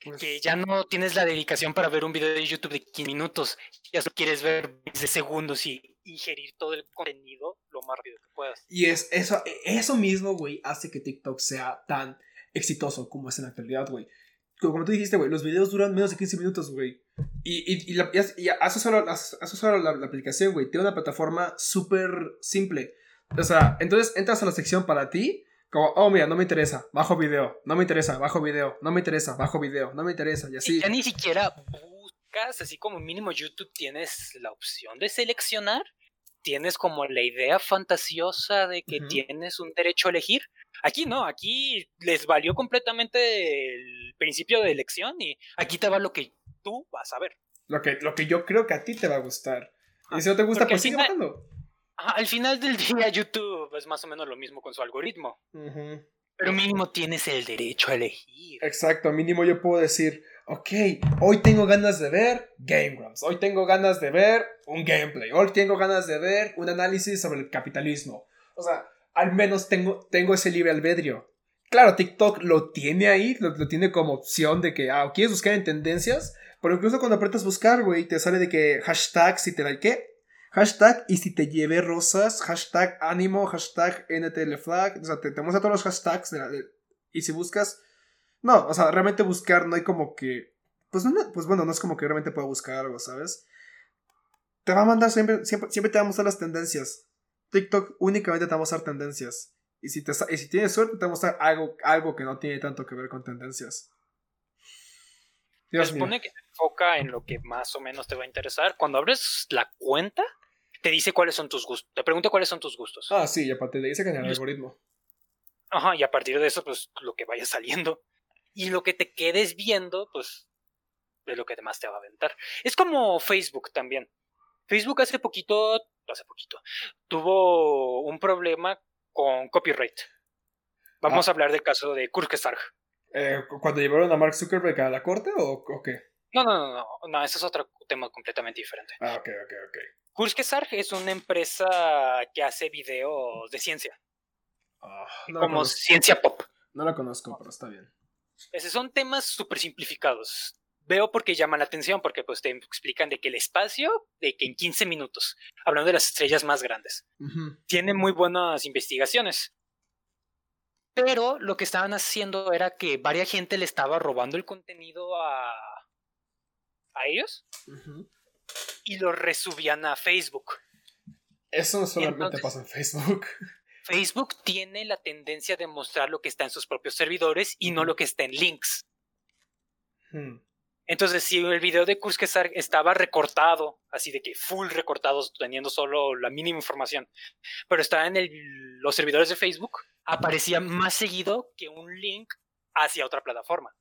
pues, Que ya no tienes la dedicación para ver un video de YouTube de 15 minutos. Ya solo quieres ver de segundos y ingerir todo el contenido lo más rápido que puedas. Y es eso, eso mismo, güey, hace que TikTok sea tan exitoso como es en la actualidad, güey. Como tú dijiste, güey, los videos duran menos de 15 minutos, güey. Y, y, y, y, eso solo, eso solo la, la aplicación, güey. Tiene una plataforma súper simple. O sea, entonces entras a la sección para ti, como, oh, mira, no me interesa, bajo video, no me interesa, bajo video, no me interesa, bajo video, no me interesa, y así. Ya ni siquiera buscas, así como mínimo YouTube tienes la opción de seleccionar, tienes como la idea fantasiosa de que tienes un derecho a elegir. Aquí no, aquí les valió completamente el principio de elección y aquí te va lo que tú vas a ver. Lo que, lo que yo creo que a ti te va a gustar. Y si no te gusta, pues sigue final- bajando. Ajá, al final del día YouTube es más o menos lo mismo con su algoritmo, pero mínimo tienes el derecho a elegir. Exacto, mínimo yo puedo decir, ok, hoy tengo ganas de ver Game Grumps, hoy tengo ganas de ver un gameplay, hoy tengo ganas de ver un análisis sobre el capitalismo. O sea, al menos tengo, tengo ese libre albedrío. Claro, TikTok lo tiene ahí, lo, tiene como opción de que, ah, quieres buscar en tendencias, pero incluso cuando apretas buscar, güey, te sale de que hashtag si te ¿qué? Hashtag y si te llevé rosas, hashtag ánimo, hashtag NTL flag, o sea, te, te muestra todos los hashtags de la- y si buscas no, o sea, realmente buscar no hay como que. Pues, no, pues bueno, no es como que realmente pueda buscar algo, ¿sabes? Te va a mandar siempre, siempre, siempre te va a mostrar las tendencias. TikTok únicamente te va a mostrar tendencias. Y si, te, y si tienes suerte, te va a mostrar algo, algo que no tiene tanto que ver con tendencias. Se Dios mío. supone que se enfoca en lo que más o menos te va a interesar. Cuando abres la cuenta, te dice cuáles son tus gustos. Te pregunta cuáles son tus gustos. Ah, sí, y aparte le dice que en el algoritmo. Ajá, y a partir de eso, pues lo que vaya saliendo. Y lo que te quedes viendo, pues es lo que más te va a aventar. Es como Facebook también. Facebook hace poquito, hace poquito, tuvo un problema con copyright. Vamos Ah. a hablar del caso de Kurzgesagt. Eh, ¿Cuando llevaron a Mark Zuckerberg a la corte o, o qué? No, no, no, no, no, ese es otro tema completamente diferente. Ah, ok, ok, ok. Kurzgesagt es una empresa que hace videos de ciencia, Ah, no, como conozco, ciencia pop. no la conozco, pero está bien. Ese son temas súper simplificados. Veo porque llaman la atención, porque pues te explican de que el espacio, de que en 15 minutos, hablando de las estrellas más grandes, tiene muy buenas investigaciones. Pero lo que estaban haciendo era que varias gente le estaba robando el contenido a, a ellos y lo resubían a Facebook. Eso no solamente entonces- pasa en Facebook. Facebook tiene la tendencia de mostrar lo que está en sus propios servidores y no lo que está en links. Hmm. Entonces, si el video de Kurzgesagt estaba recortado, así de que full recortado, teniendo solo la mínima información, pero estaba en el- los servidores de Facebook, aparecía más seguido que un link hacia otra plataforma.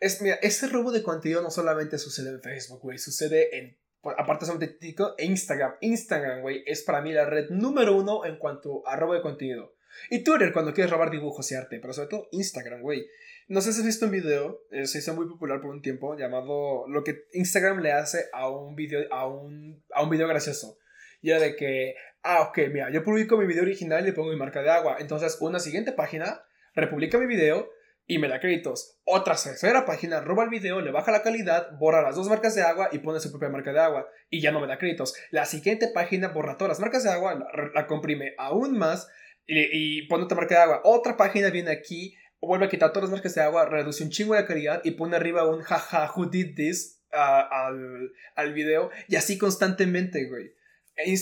Es, mira, ese robo de contenido no solamente sucede en Facebook, güey, sucede en aparte de TikTok e Instagram. Instagram, güey, es para mí la red número uno en cuanto a robo de contenido. Y Twitter cuando quieres robar dibujos y arte, pero sobre todo Instagram, güey. No sé si has visto un video, eh, se hizo muy popular por un tiempo, llamado lo que Instagram le hace a un video, a un, a un video gracioso. Y era de que, ah, ok, mira, yo publico mi video original y le pongo mi marca de agua. Entonces, una siguiente página republica mi video y me da créditos. Otra tercera página roba el video, le baja la calidad, borra las dos marcas de agua y pone su propia marca de agua y ya no me da créditos. La siguiente página borra todas las marcas de agua, la, comprime aún más y, pone otra marca de agua. Otra página viene aquí, vuelve a quitar todas las marcas de agua, reduce un chingo de calidad y pone arriba un jaja, who did this al, al video y así constantemente, güey.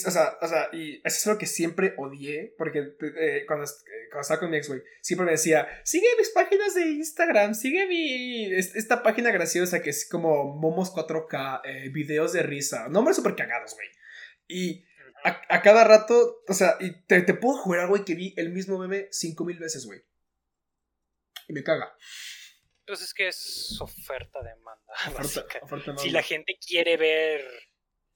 O sea, o sea, y eso es lo que siempre odié, porque eh, cuando, eh, cuando, estaba con mi ex, güey, siempre me decía, sigue mis páginas de Instagram, sigue mi, esta página graciosa que es como Momos 4K, eh, videos de risa, nombres súper cagados, güey. Y a, a, cada rato, o sea, y te, te puedo jugar, güey, que vi el mismo meme cinco mil veces, güey. Y me caga. Pues es que es oferta demanda. si la gente quiere ver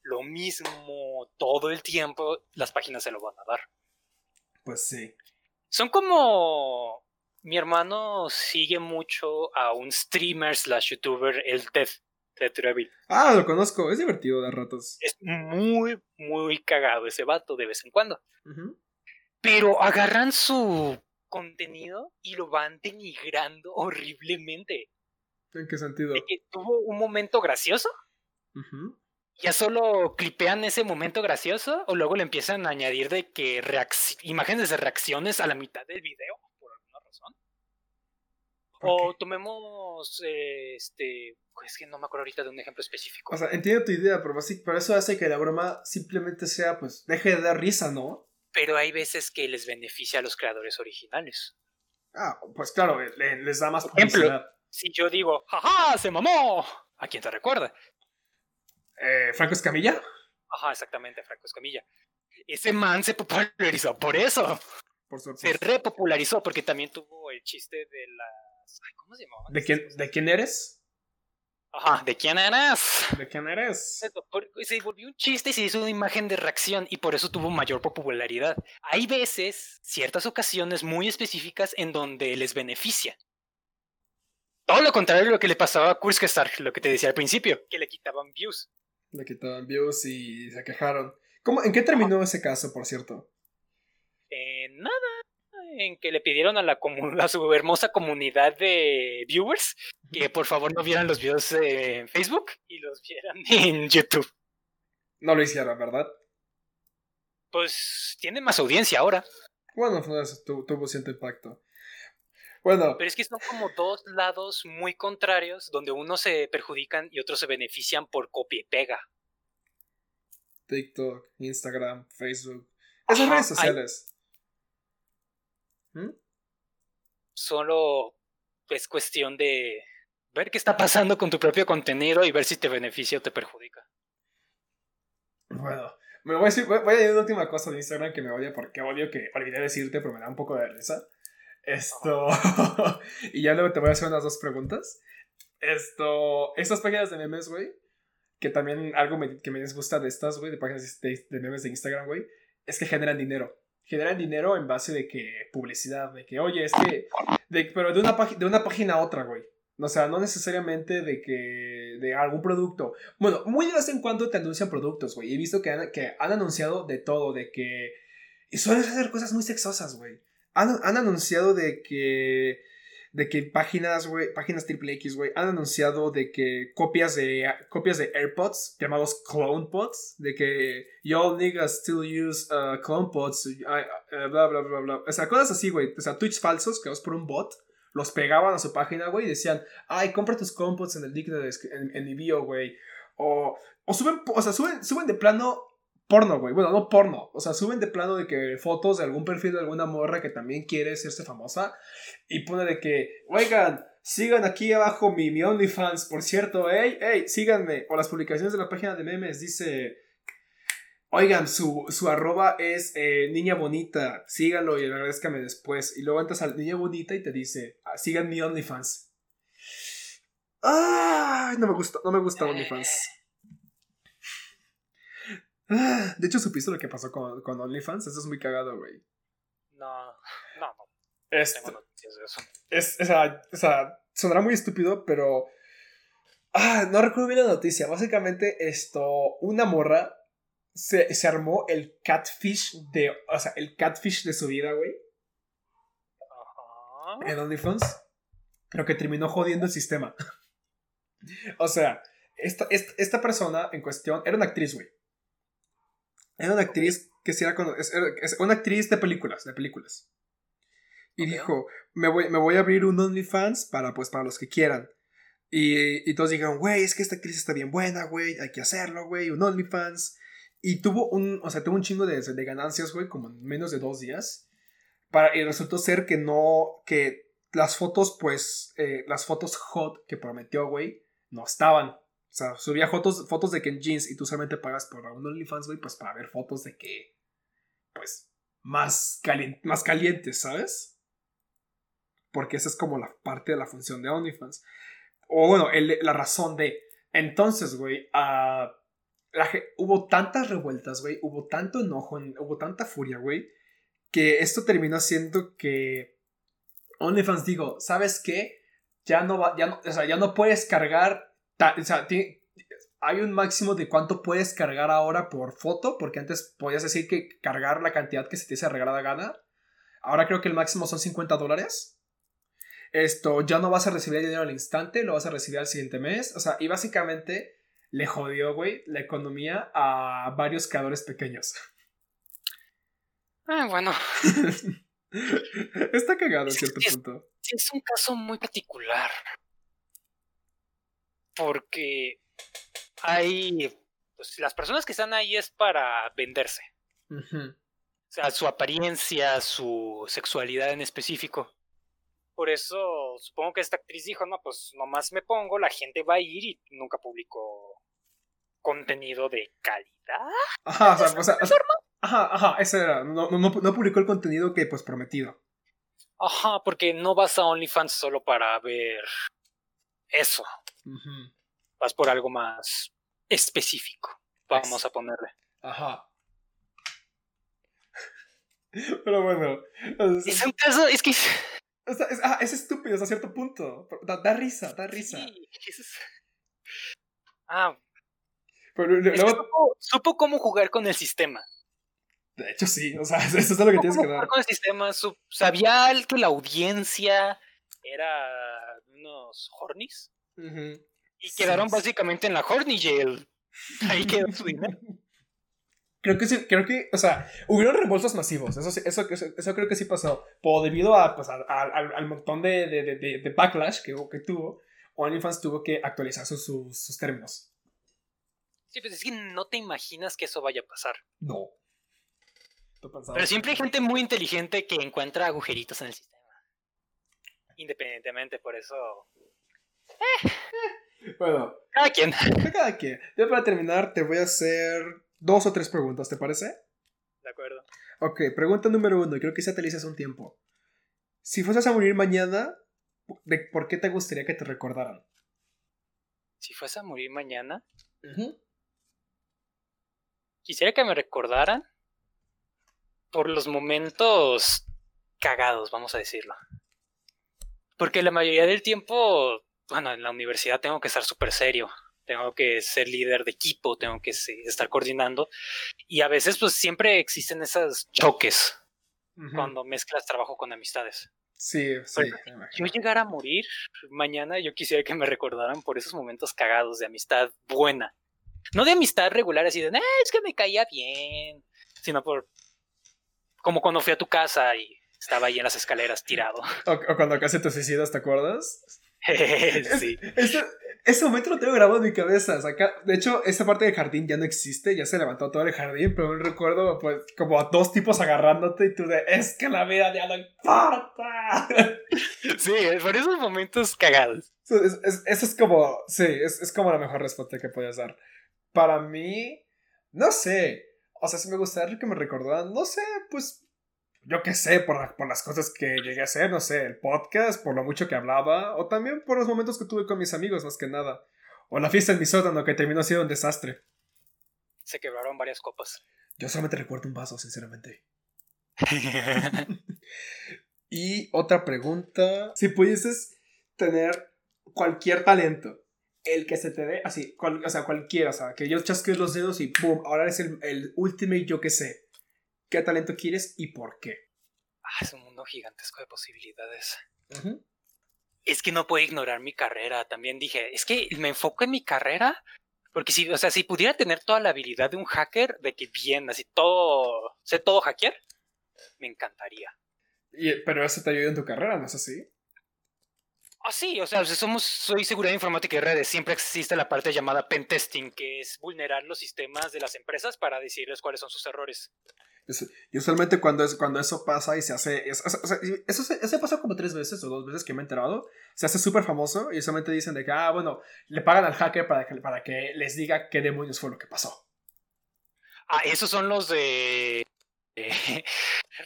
lo mismo todo el tiempo, las páginas se lo van a dar. Pues sí. Son como... Mi hermano sigue mucho a un streamer slash youtuber, el Ted, Ted Ah, lo conozco, es divertido de ratos. Es muy, muy cagado ese vato de vez en cuando. Pero agarran su contenido y lo van denigrando horriblemente. ¿En qué sentido? De que tuvo un momento gracioso. Ya solo clipean ese momento gracioso o luego le empiezan a añadir de que imágenes de reacciones a la mitad del video por alguna razón. O tomemos este, pues que no me acuerdo ahorita de un ejemplo específico. O sea, entiendo tu idea, pero, pero eso hace que la broma simplemente sea, pues, deje de dar risa, ¿no? pero hay veces que les beneficia a los creadores originales. Ah, pues claro, les da más Por ejemplo, si yo digo, ¡jaja! ¡Se mamó! ¿A quién te recuerda? Eh, ¿Franco Escamilla? Ajá, exactamente, Franco Escamilla. Ese man se popularizó por eso. Por se repopularizó porque también tuvo el chiste de las. ¿Cómo se llamaba? ¿De quién, ¿De quién eres? Ajá, ¿de quién eres? ¿De quién eres? Se volvió un chiste y se hizo una imagen de reacción y por eso tuvo mayor popularidad. Hay veces, ciertas ocasiones muy específicas en donde les beneficia. Todo lo contrario de lo que le pasaba a Kurskestar, lo que te decía al principio, que le quitaban views. Le quitaban views y se quejaron. ¿Cómo, ¿En qué terminó ese caso, por cierto? Eh, nada, en que le pidieron a, la a su hermosa comunidad de viewers que por favor no vieran los videos en Facebook y los vieran en YouTube. No lo hicieron, ¿verdad? Pues tiene más audiencia ahora. Bueno, tuvo cierto impacto. Bueno. Pero es que son como dos lados muy contrarios donde unos se perjudican y otros se benefician por copia y pega. TikTok, Instagram, Facebook. Esas redes sociales. ¿Mm? Solo es cuestión de ver qué está pasando con tu propio contenido y ver si te beneficia o te perjudica. Bueno, me voy a decir, voy a decir una última cosa de Instagram que me odia porque odio que olvidé decirte, pero me da un poco de risa. Esto. y ya luego te voy a hacer unas dos preguntas. Esto. Estas páginas de memes, güey. Que también algo que me disgusta de estas, güey, de páginas de memes de Instagram, güey, es que generan dinero generan dinero en base de que publicidad, de que, oye, es que, de, pero de una, de una página a otra, güey. O sea, no necesariamente de que, de algún producto. Bueno, muy de vez en cuando te anuncian productos, güey. He visto que han, que han anunciado de todo, de que... Y suelen hacer cosas muy sexosas, güey. Han, han anunciado de que de que páginas, güey, páginas triple X, güey, han anunciado de que copias de copias de AirPods llamados clone pods, de que y'all niggas still use uh, clone pods, uh, bla bla bla bla, o sea, cosas así, güey, o sea, tweets falsos creados por un bot, los pegaban a su página, güey, y decían, ay, compra tus clone pods en el link de, en, en mi bio, güey, o, o suben, o sea, suben, suben de plano porno, güey. Bueno, no porno. O sea, suben de plano de que fotos de algún perfil de alguna morra que también quiere hacerse famosa. Y pone de que, oigan, sigan aquí abajo mi, mi OnlyFans. Por cierto, hey, hey, síganme. O las publicaciones de la página de memes dice. Oigan, su, su arroba es eh, niña bonita. Síganlo y agradezcame después. Y luego entras al niña bonita y te dice, ah, sigan mi OnlyFans. Ay, no me gusta, no me gusta OnlyFans. Ah, de hecho, ¿supiste lo que pasó con, con OnlyFans? Eso es muy cagado, güey. No, no, no. Es, Tengo noticias de eso. es, o sea, o sea, sonará muy estúpido, pero... Ah, no recuerdo bien la noticia. Básicamente, esto, una morra se, se armó el catfish de... O sea, el catfish de su vida, güey. Ajá. en OnlyFans, lo que terminó jodiendo el sistema. o sea, esta, esta, esta persona en cuestión era una actriz, güey. Era una actriz que sí era, cono- es, una actriz de películas, de películas. Y dijo, me voy, me voy a abrir un OnlyFans para, pues, para los que quieran. Y, y todos dijeron, güey, es que esta actriz está bien buena, güey, hay que hacerlo, güey, un OnlyFans. Y tuvo un, o sea, tuvo un chingo de, de ganancias, güey, como en menos de dos días. Para, y resultó ser que no, que las fotos, pues, eh, las fotos hot que prometió, güey, no estaban. O sea, subía fotos, fotos de que en jeans y tú solamente pagas por un OnlyFans, güey, pues para ver fotos de que, pues, más, más calientes, ¿sabes? Porque esa es como la parte de la función de OnlyFans. O bueno, el- la razón de... Entonces, güey, ge- hubo tantas revueltas, güey, hubo tanto enojo, hubo tanta furia, güey, que esto terminó siendo que OnlyFans digo, ¿sabes qué? Ya no va, ya o sea, ya no puedes cargar, ta- o sea, hay un máximo de cuánto puedes cargar ahora por foto, porque antes podías decir que cargar la cantidad que se te hice regalada gana. Ahora creo que el máximo son 50 dólares. Esto, ya no vas a recibir el dinero al instante, lo vas a recibir al siguiente mes. O sea, y básicamente le jodió, güey, la economía a varios creadores pequeños. Ah, bueno, Está cagado en cierto es- punto. es un caso muy particular. Porque hay. Pues las personas que están ahí es para venderse. Ujú. O sea, su apariencia, su sexualidad en específico. Por eso supongo que esta actriz dijo, no, pues nomás me pongo, la gente va a ir y nunca publicó contenido de calidad. Ajá, o sea, o sea, o sea, ajá, ajá, ese era. No, no, no publicó el contenido que pues prometido. Ajá, porque no vas a OnlyFans solo para ver eso. Ujú. Vas por algo más específico. Vamos a ponerle. Ajá. Pero bueno. Es, Es un caso, es que... o sea, es- ah, es estúpido hasta cierto punto. Da, da risa, da risa. Sí, es- Ah, Pero luego, supo, supo cómo jugar con el sistema. de hecho, sí. O sea, eso es lo que tienes que jugar dar. con el sistema. su- sabía que la audiencia era unos Y quedaron sí. básicamente en la horny jail. Ahí quedó su dinero. Creo que sí, creo que, o sea, hubieron reembolsos masivos, eso, eso, eso, eso creo que sí pasó, pero debido a, pues, a- a- al, al montón de, de, de- backlash que, que tuvo, OnlyFans tuvo que actualizar sus, sus, sus términos. Sí, pues es que no te imaginas que eso vaya a pasar. No. Pero siempre hay gente muy inteligente que encuentra agujeritos en el sistema. Independientemente, por eso. Bueno, Cada quien. cada quien. Ya para terminar, te voy a hacer dos o tres preguntas, ¿te parece? De acuerdo. Ok, pregunta número uno, y creo que esa te la hice hace un tiempo. Si fueses a morir mañana, ¿de ¿por qué te gustaría que te recordaran? Si fuese a morir mañana, quisiera que me recordaran por los momentos cagados, vamos a decirlo. Porque la mayoría del tiempo, bueno, en la universidad tengo que estar súper serio. Tengo que ser líder de equipo, tengo que estar coordinando. Y a veces, pues siempre existen esos choques Ujú. cuando mezclas trabajo con amistades. Sí, sí. Bueno, yo llegara a morir mañana, yo quisiera que me recordaran por esos momentos cagados de amistad buena. No de amistad regular así de, "Eh, es que me caía bien, sino por como cuando fui a tu casa y estaba ahí en las escaleras tirado. O, o cuando casi te suicidas, ¿te acuerdas? sí. Ese, ese momento lo tengo grabado en mi cabeza. acá- de hecho, esa parte del jardín ya no existe, ya se levantó todo el jardín, pero aún recuerdo pues como a dos tipos agarrándote y tú de, es que la vida ya no importa. Sí, por esos momentos cagados. Eso es, es- eso es como, sí, es, es como la mejor respuesta que podías dar. Para mí, no sé. O sea, si me gustaría que me recordaran, no sé, pues, yo qué sé, por, la- por las cosas que llegué a hacer, no sé, el podcast, por lo mucho que hablaba, o también por los momentos que tuve con mis amigos, más que nada. O la fiesta en mi sótano, que terminó siendo un desastre. Se quebraron varias copas. Yo solamente recuerdo un vaso, sinceramente. y otra pregunta. Si pudieses tener cualquier talento, el que se te dé, así, o sea, cualquiera, o sea, que yo chasques los dedos y ¡pum! Ahora es el, el ultimate yo que sé. ¿Qué talento quieres y por qué? Ah, es un mundo gigantesco de posibilidades. Es que no puedo ignorar mi carrera. También dije, es que me enfoco en mi carrera. Porque si, o sea, si pudiera tener toda la habilidad de un hacker, de que bien, así todo, sé todo hackear, me encantaría. Y, pero eso te ayuda en tu carrera, ¿no es así? Ah, sí, o sea, somos, soy seguridad informática y redes. Siempre existe la parte llamada pentesting, que es vulnerar los sistemas de las empresas para decirles cuáles son sus errores. Y usualmente cuando, es, cuando eso pasa y se hace. eso, se, pasó como tres veces o dos veces que me he enterado. Se hace súper famoso y usualmente dicen de que, ah, bueno, le pagan al hacker para que, para que les diga qué demonios fue lo que pasó. Ah, esos son los de.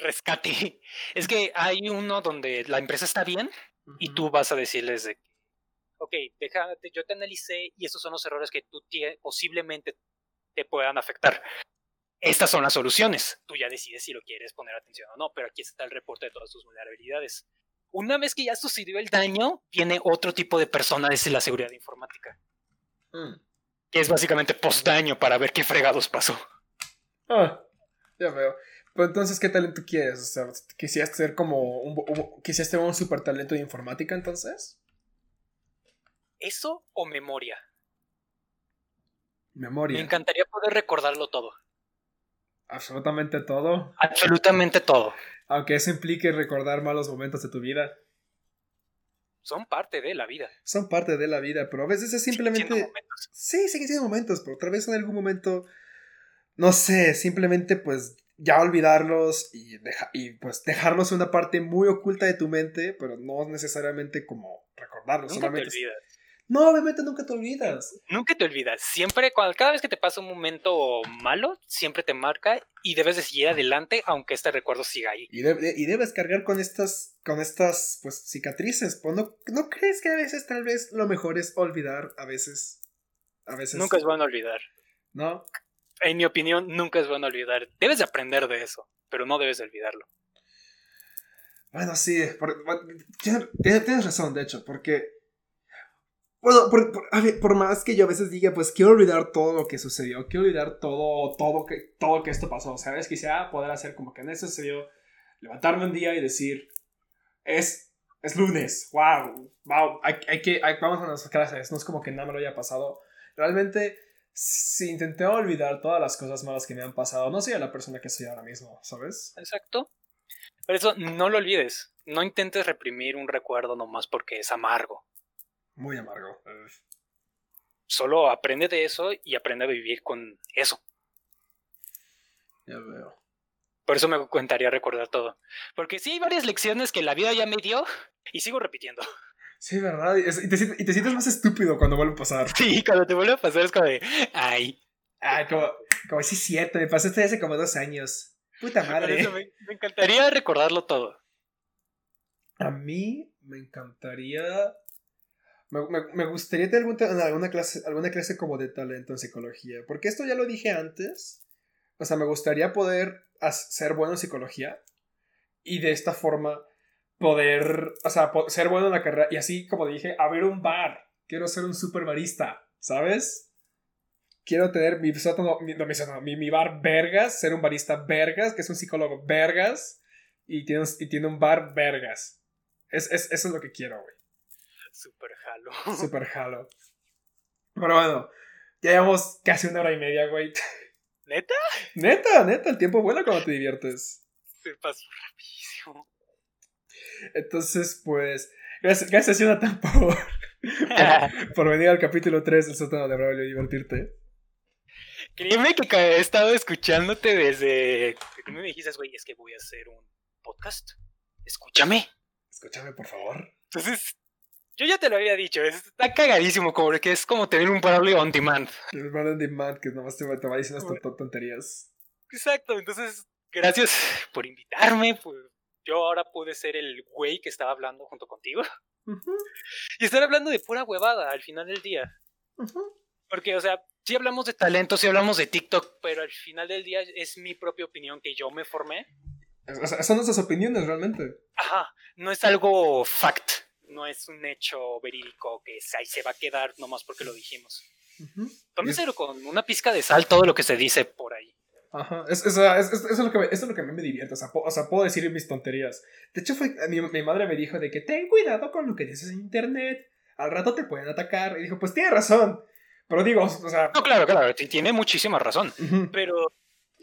rescate. Es que hay uno donde la empresa está bien y tú vas a decirles de, ok, déjate, yo te analicé y estos son los errores que tú posiblemente te puedan afectar. Estas son las soluciones. Tú ya decides si lo quieres poner atención o no, pero aquí está el reporte de todas tus vulnerabilidades. Una vez que ya sucedió el daño, viene otro tipo de persona desde la seguridad informática. Mm. Que es básicamente post-daño para ver qué fregados pasó. Ah, ya veo. Pero entonces, ¿qué talento quieres? O sea, ¿quisieras ser como un, ¿quisieras tener un super talento de informática entonces? ¿Eso o memoria? Memoria. Me encantaría poder recordarlo todo. Absolutamente todo. Absolutamente todo. Aunque eso implique recordar malos momentos de tu vida. Son parte de la vida. Son parte de la vida, pero a veces es simplemente... Sí, siguen siendo momentos, pero otra vez en algún momento... No sé, simplemente pues ya olvidarlos y, y pues dejarlos en una parte muy oculta de tu mente, pero no necesariamente como recordarlos. Nunca te olvidas. No, obviamente nunca te olvidas. Nunca te olvidas. Siempre, cuando, cada vez que te pasa un momento malo, siempre te marca y debes de seguir adelante aunque este recuerdo siga ahí. Y, y debes cargar con estas, con estas pues, cicatrices. Pues, ¿no, ¿No crees que a veces tal vez lo mejor es olvidar? A veces. A veces. Nunca es bueno olvidar. ¿No? en mi opinión, nunca es bueno olvidar. Debes de aprender de eso, pero no debes de olvidarlo. Bueno, sí, tienes, razón, de hecho, porque... Bueno, por, más que yo a veces diga, pues quiero olvidar todo lo que sucedió, quiero olvidar todo, todo, que, todo que esto pasó, ¿sabes? Quisiera poder hacer como que en eso sucedió, levantarme un día y decir, es, es lunes, wow, wow, hay, que, vamos a nuestras clases, no es como que nada me lo haya pasado. Realmente si intenté olvidar todas las cosas malas que me han pasado, no sería la persona que soy ahora mismo, ¿sabes? Exacto. Por eso no lo olvides. No intentes reprimir un recuerdo nomás porque es amargo. Muy amargo. Solo aprende de eso y aprende a vivir con eso. Ya veo. Por eso me contaría recordar todo. Porque sí hay varias lecciones que la vida ya me dio y sigo repitiendo. Sí, ¿verdad? Y te, sientes más estúpido cuando vuelve a pasar. Sí, cuando te vuelve a pasar es como de, ay. Ay, como, como sí, cierto, me pasó esto hace como dos años. Puta madre. me, encantaría recordarlo todo. A mí me encantaría. Me, me, gustaría tener alguna clase, alguna clase como de talento en psicología. Porque esto ya lo dije antes. O sea, me gustaría poder ser bueno en psicología. Y de esta forma poder, o sea, ser bueno en la carrera y así como dije, abrir un bar. Quiero ser un super barista, ¿sabes? Quiero tener mi sótano, mi, no, mi, mi, bar Vergas, ser un barista Vergas, que es un psicólogo Vergas, y tiene, y tiene un bar Vergas. Es, es, eso es lo que quiero, güey. Super jalo. Super jalo. Pero bueno, ya llevamos casi una hora y media, güey. ¿Neta? Neta, neta, el tiempo vuela cuando te diviertes. Se pasó rapidísimo. Entonces, pues, gracias, gracias Jonathan por, por, venir al capítulo 3 del sótano de Braulio y divertirte. Créeme que he estado escuchándote desde que me dijiste, güey, es que voy a hacer un podcast. Escúchame. Escúchame, por favor. Entonces, yo ya te lo había dicho, está cagadísimo, como que es como tener un Braulio on demand. El Braulio on demand, que nomás te, te va diciendo estas tonterías. Exacto, entonces, gracias por invitarme, por yo ahora pude ser el güey que estaba hablando junto contigo. Y estar hablando de pura huevada al final del día. Porque, o sea, sí hablamos de talento, sí hablamos de TikTok, pero al final del día es mi propia opinión que yo me formé. O sea, son nuestras opiniones realmente. Ajá, no es algo fact, no es un hecho verídico que ahí se va a quedar nomás porque lo dijimos. Uh con una pizca de sal todo lo que se dice por ahí. Ajá, es, es, es, lo que, eso es lo que a mí me divierte, o sea, o sea, puedo decir mis tonterías. De hecho, fue, mi, mi, madre me dijo de que ten cuidado con lo que dices en internet, al rato te pueden atacar. Y dijo, pues tiene razón, pero digo, o sea... No, claro, claro, tiene muchísima razón, pero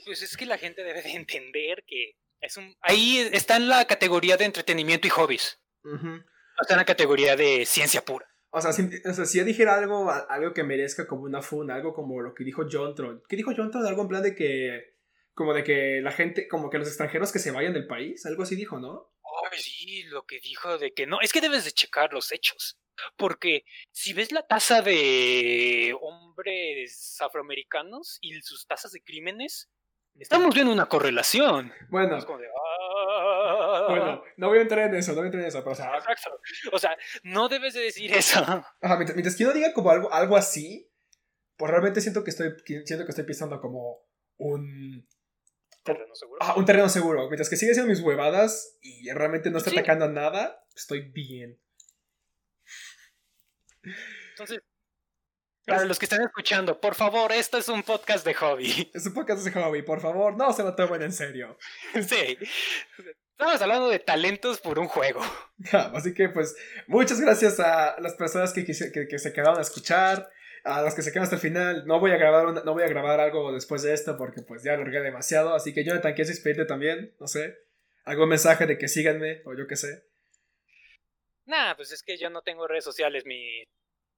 pues es que la gente debe de entender que es un... Ahí está en la categoría de entretenimiento y hobbies. Está en la categoría de ciencia pura. O sea, si, o sea, si yo dijera algo, algo que merezca como una fun, algo como lo que dijo John Tron. ¿Qué dijo John Tron? Algo en plan de que. Como de que la gente, como que los extranjeros que se vayan del país, algo así dijo, ¿no? Ay, sí, lo que dijo de que no. Es que debes de checar los hechos. Porque si ves la tasa de hombres afroamericanos y sus tasas de crímenes, estamos viendo una correlación. Bueno, bueno, no voy a entrar en eso, no voy a entrar en eso, pero o sea... O sea, no debes de decir eso. Ajá, mientras, que no diga como algo, algo así, pues realmente siento que estoy, siento que estoy pisando como un... ¿Terreno seguro? Ah, un terreno seguro. Mientras que sigue siendo mis huevadas y realmente no está atacando a nada, estoy bien. Entonces, para los que están escuchando, por favor, esto es un podcast de hobby. Es un podcast de hobby, por favor, no se lo tomen en serio. Sí. Estamos hablando de talentos por un juego. así que, pues, muchas gracias a las personas que, que, se quedaron a escuchar, a los que se quedan hasta el final. No voy a grabar, no voy a grabar algo después de esto porque, pues, ya alargué demasiado. Así que, Jonathan, ¿quieres despedirte también? No sé. ¿Algún mensaje de que síganme o yo qué sé? Nah, pues es que yo no tengo redes sociales. Mi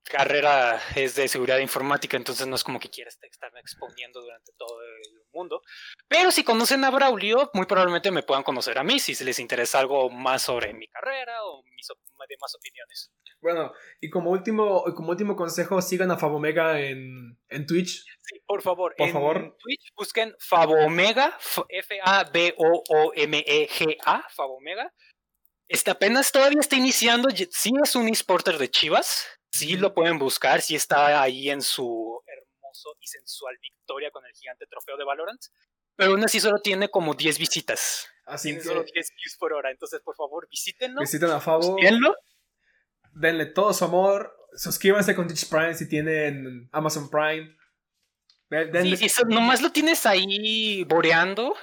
carrera es de seguridad informática, entonces no es como que quieras estarme exponiendo durante todo el mundo. Pero si conocen a Braulio, muy probablemente me puedan conocer a mí si les interesa algo más sobre mi carrera o mis demás opiniones. Bueno, y como último, como último consejo, sigan a Fabomega en, en Twitch. Sí, por favor. Por en favor. Twitch busquen Fabomega, F-A-B-O-O-M-E-G-A, Fabomega. Este apenas todavía está iniciando, sí es un esporter de Chivas, sí lo pueden buscar, sí está ahí en su hermoso y sensual victoria con el gigante trofeo de Valorant, pero aún así solo tiene como 10 visitas. Así tiene solo 10 views por hora, entonces por favor visítenlo. Visiten a Fabo. Denle todo su amor. Suscríbanse con Twitch Prime si tienen Amazon Prime. Sí, si nomás lo tienes ahí boreando,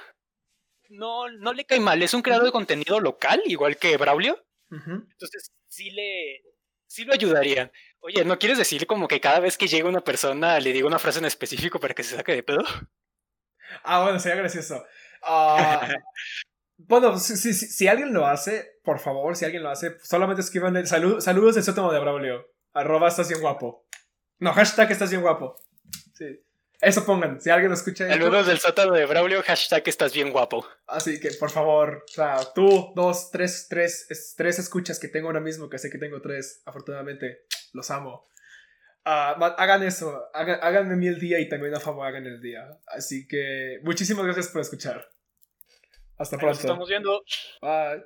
no, no le cae mal. Es un creador de contenido local, igual que Braulio. Entonces, sí le, sí lo ayudarían. Oye, ¿no quieres decir como que cada vez que llega una persona le digo una frase en específico para que se saque de pedo? Ah, bueno, sería gracioso. Ah, bueno, si, si, alguien lo hace, por favor, si alguien lo hace, solamente escriban saludos del sótano de Braulio. Arroba estás bien guapo. No, hashtag estás bien guapo. Sí. Eso pongan, si alguien lo escucha. Saludos del sótano de Braulio, hashtag estás bien guapo. Así que, por favor, o sea, tú, dos, tres, tres, tres escuchas que tengo ahora mismo, que sé que tengo tres, afortunadamente, los amo. Ah, hagan eso, hagan, háganme mi el día y también a favor hagan el día. Así que, muchísimas gracias por escuchar. Hasta pronto. Nos estamos viendo. Bye.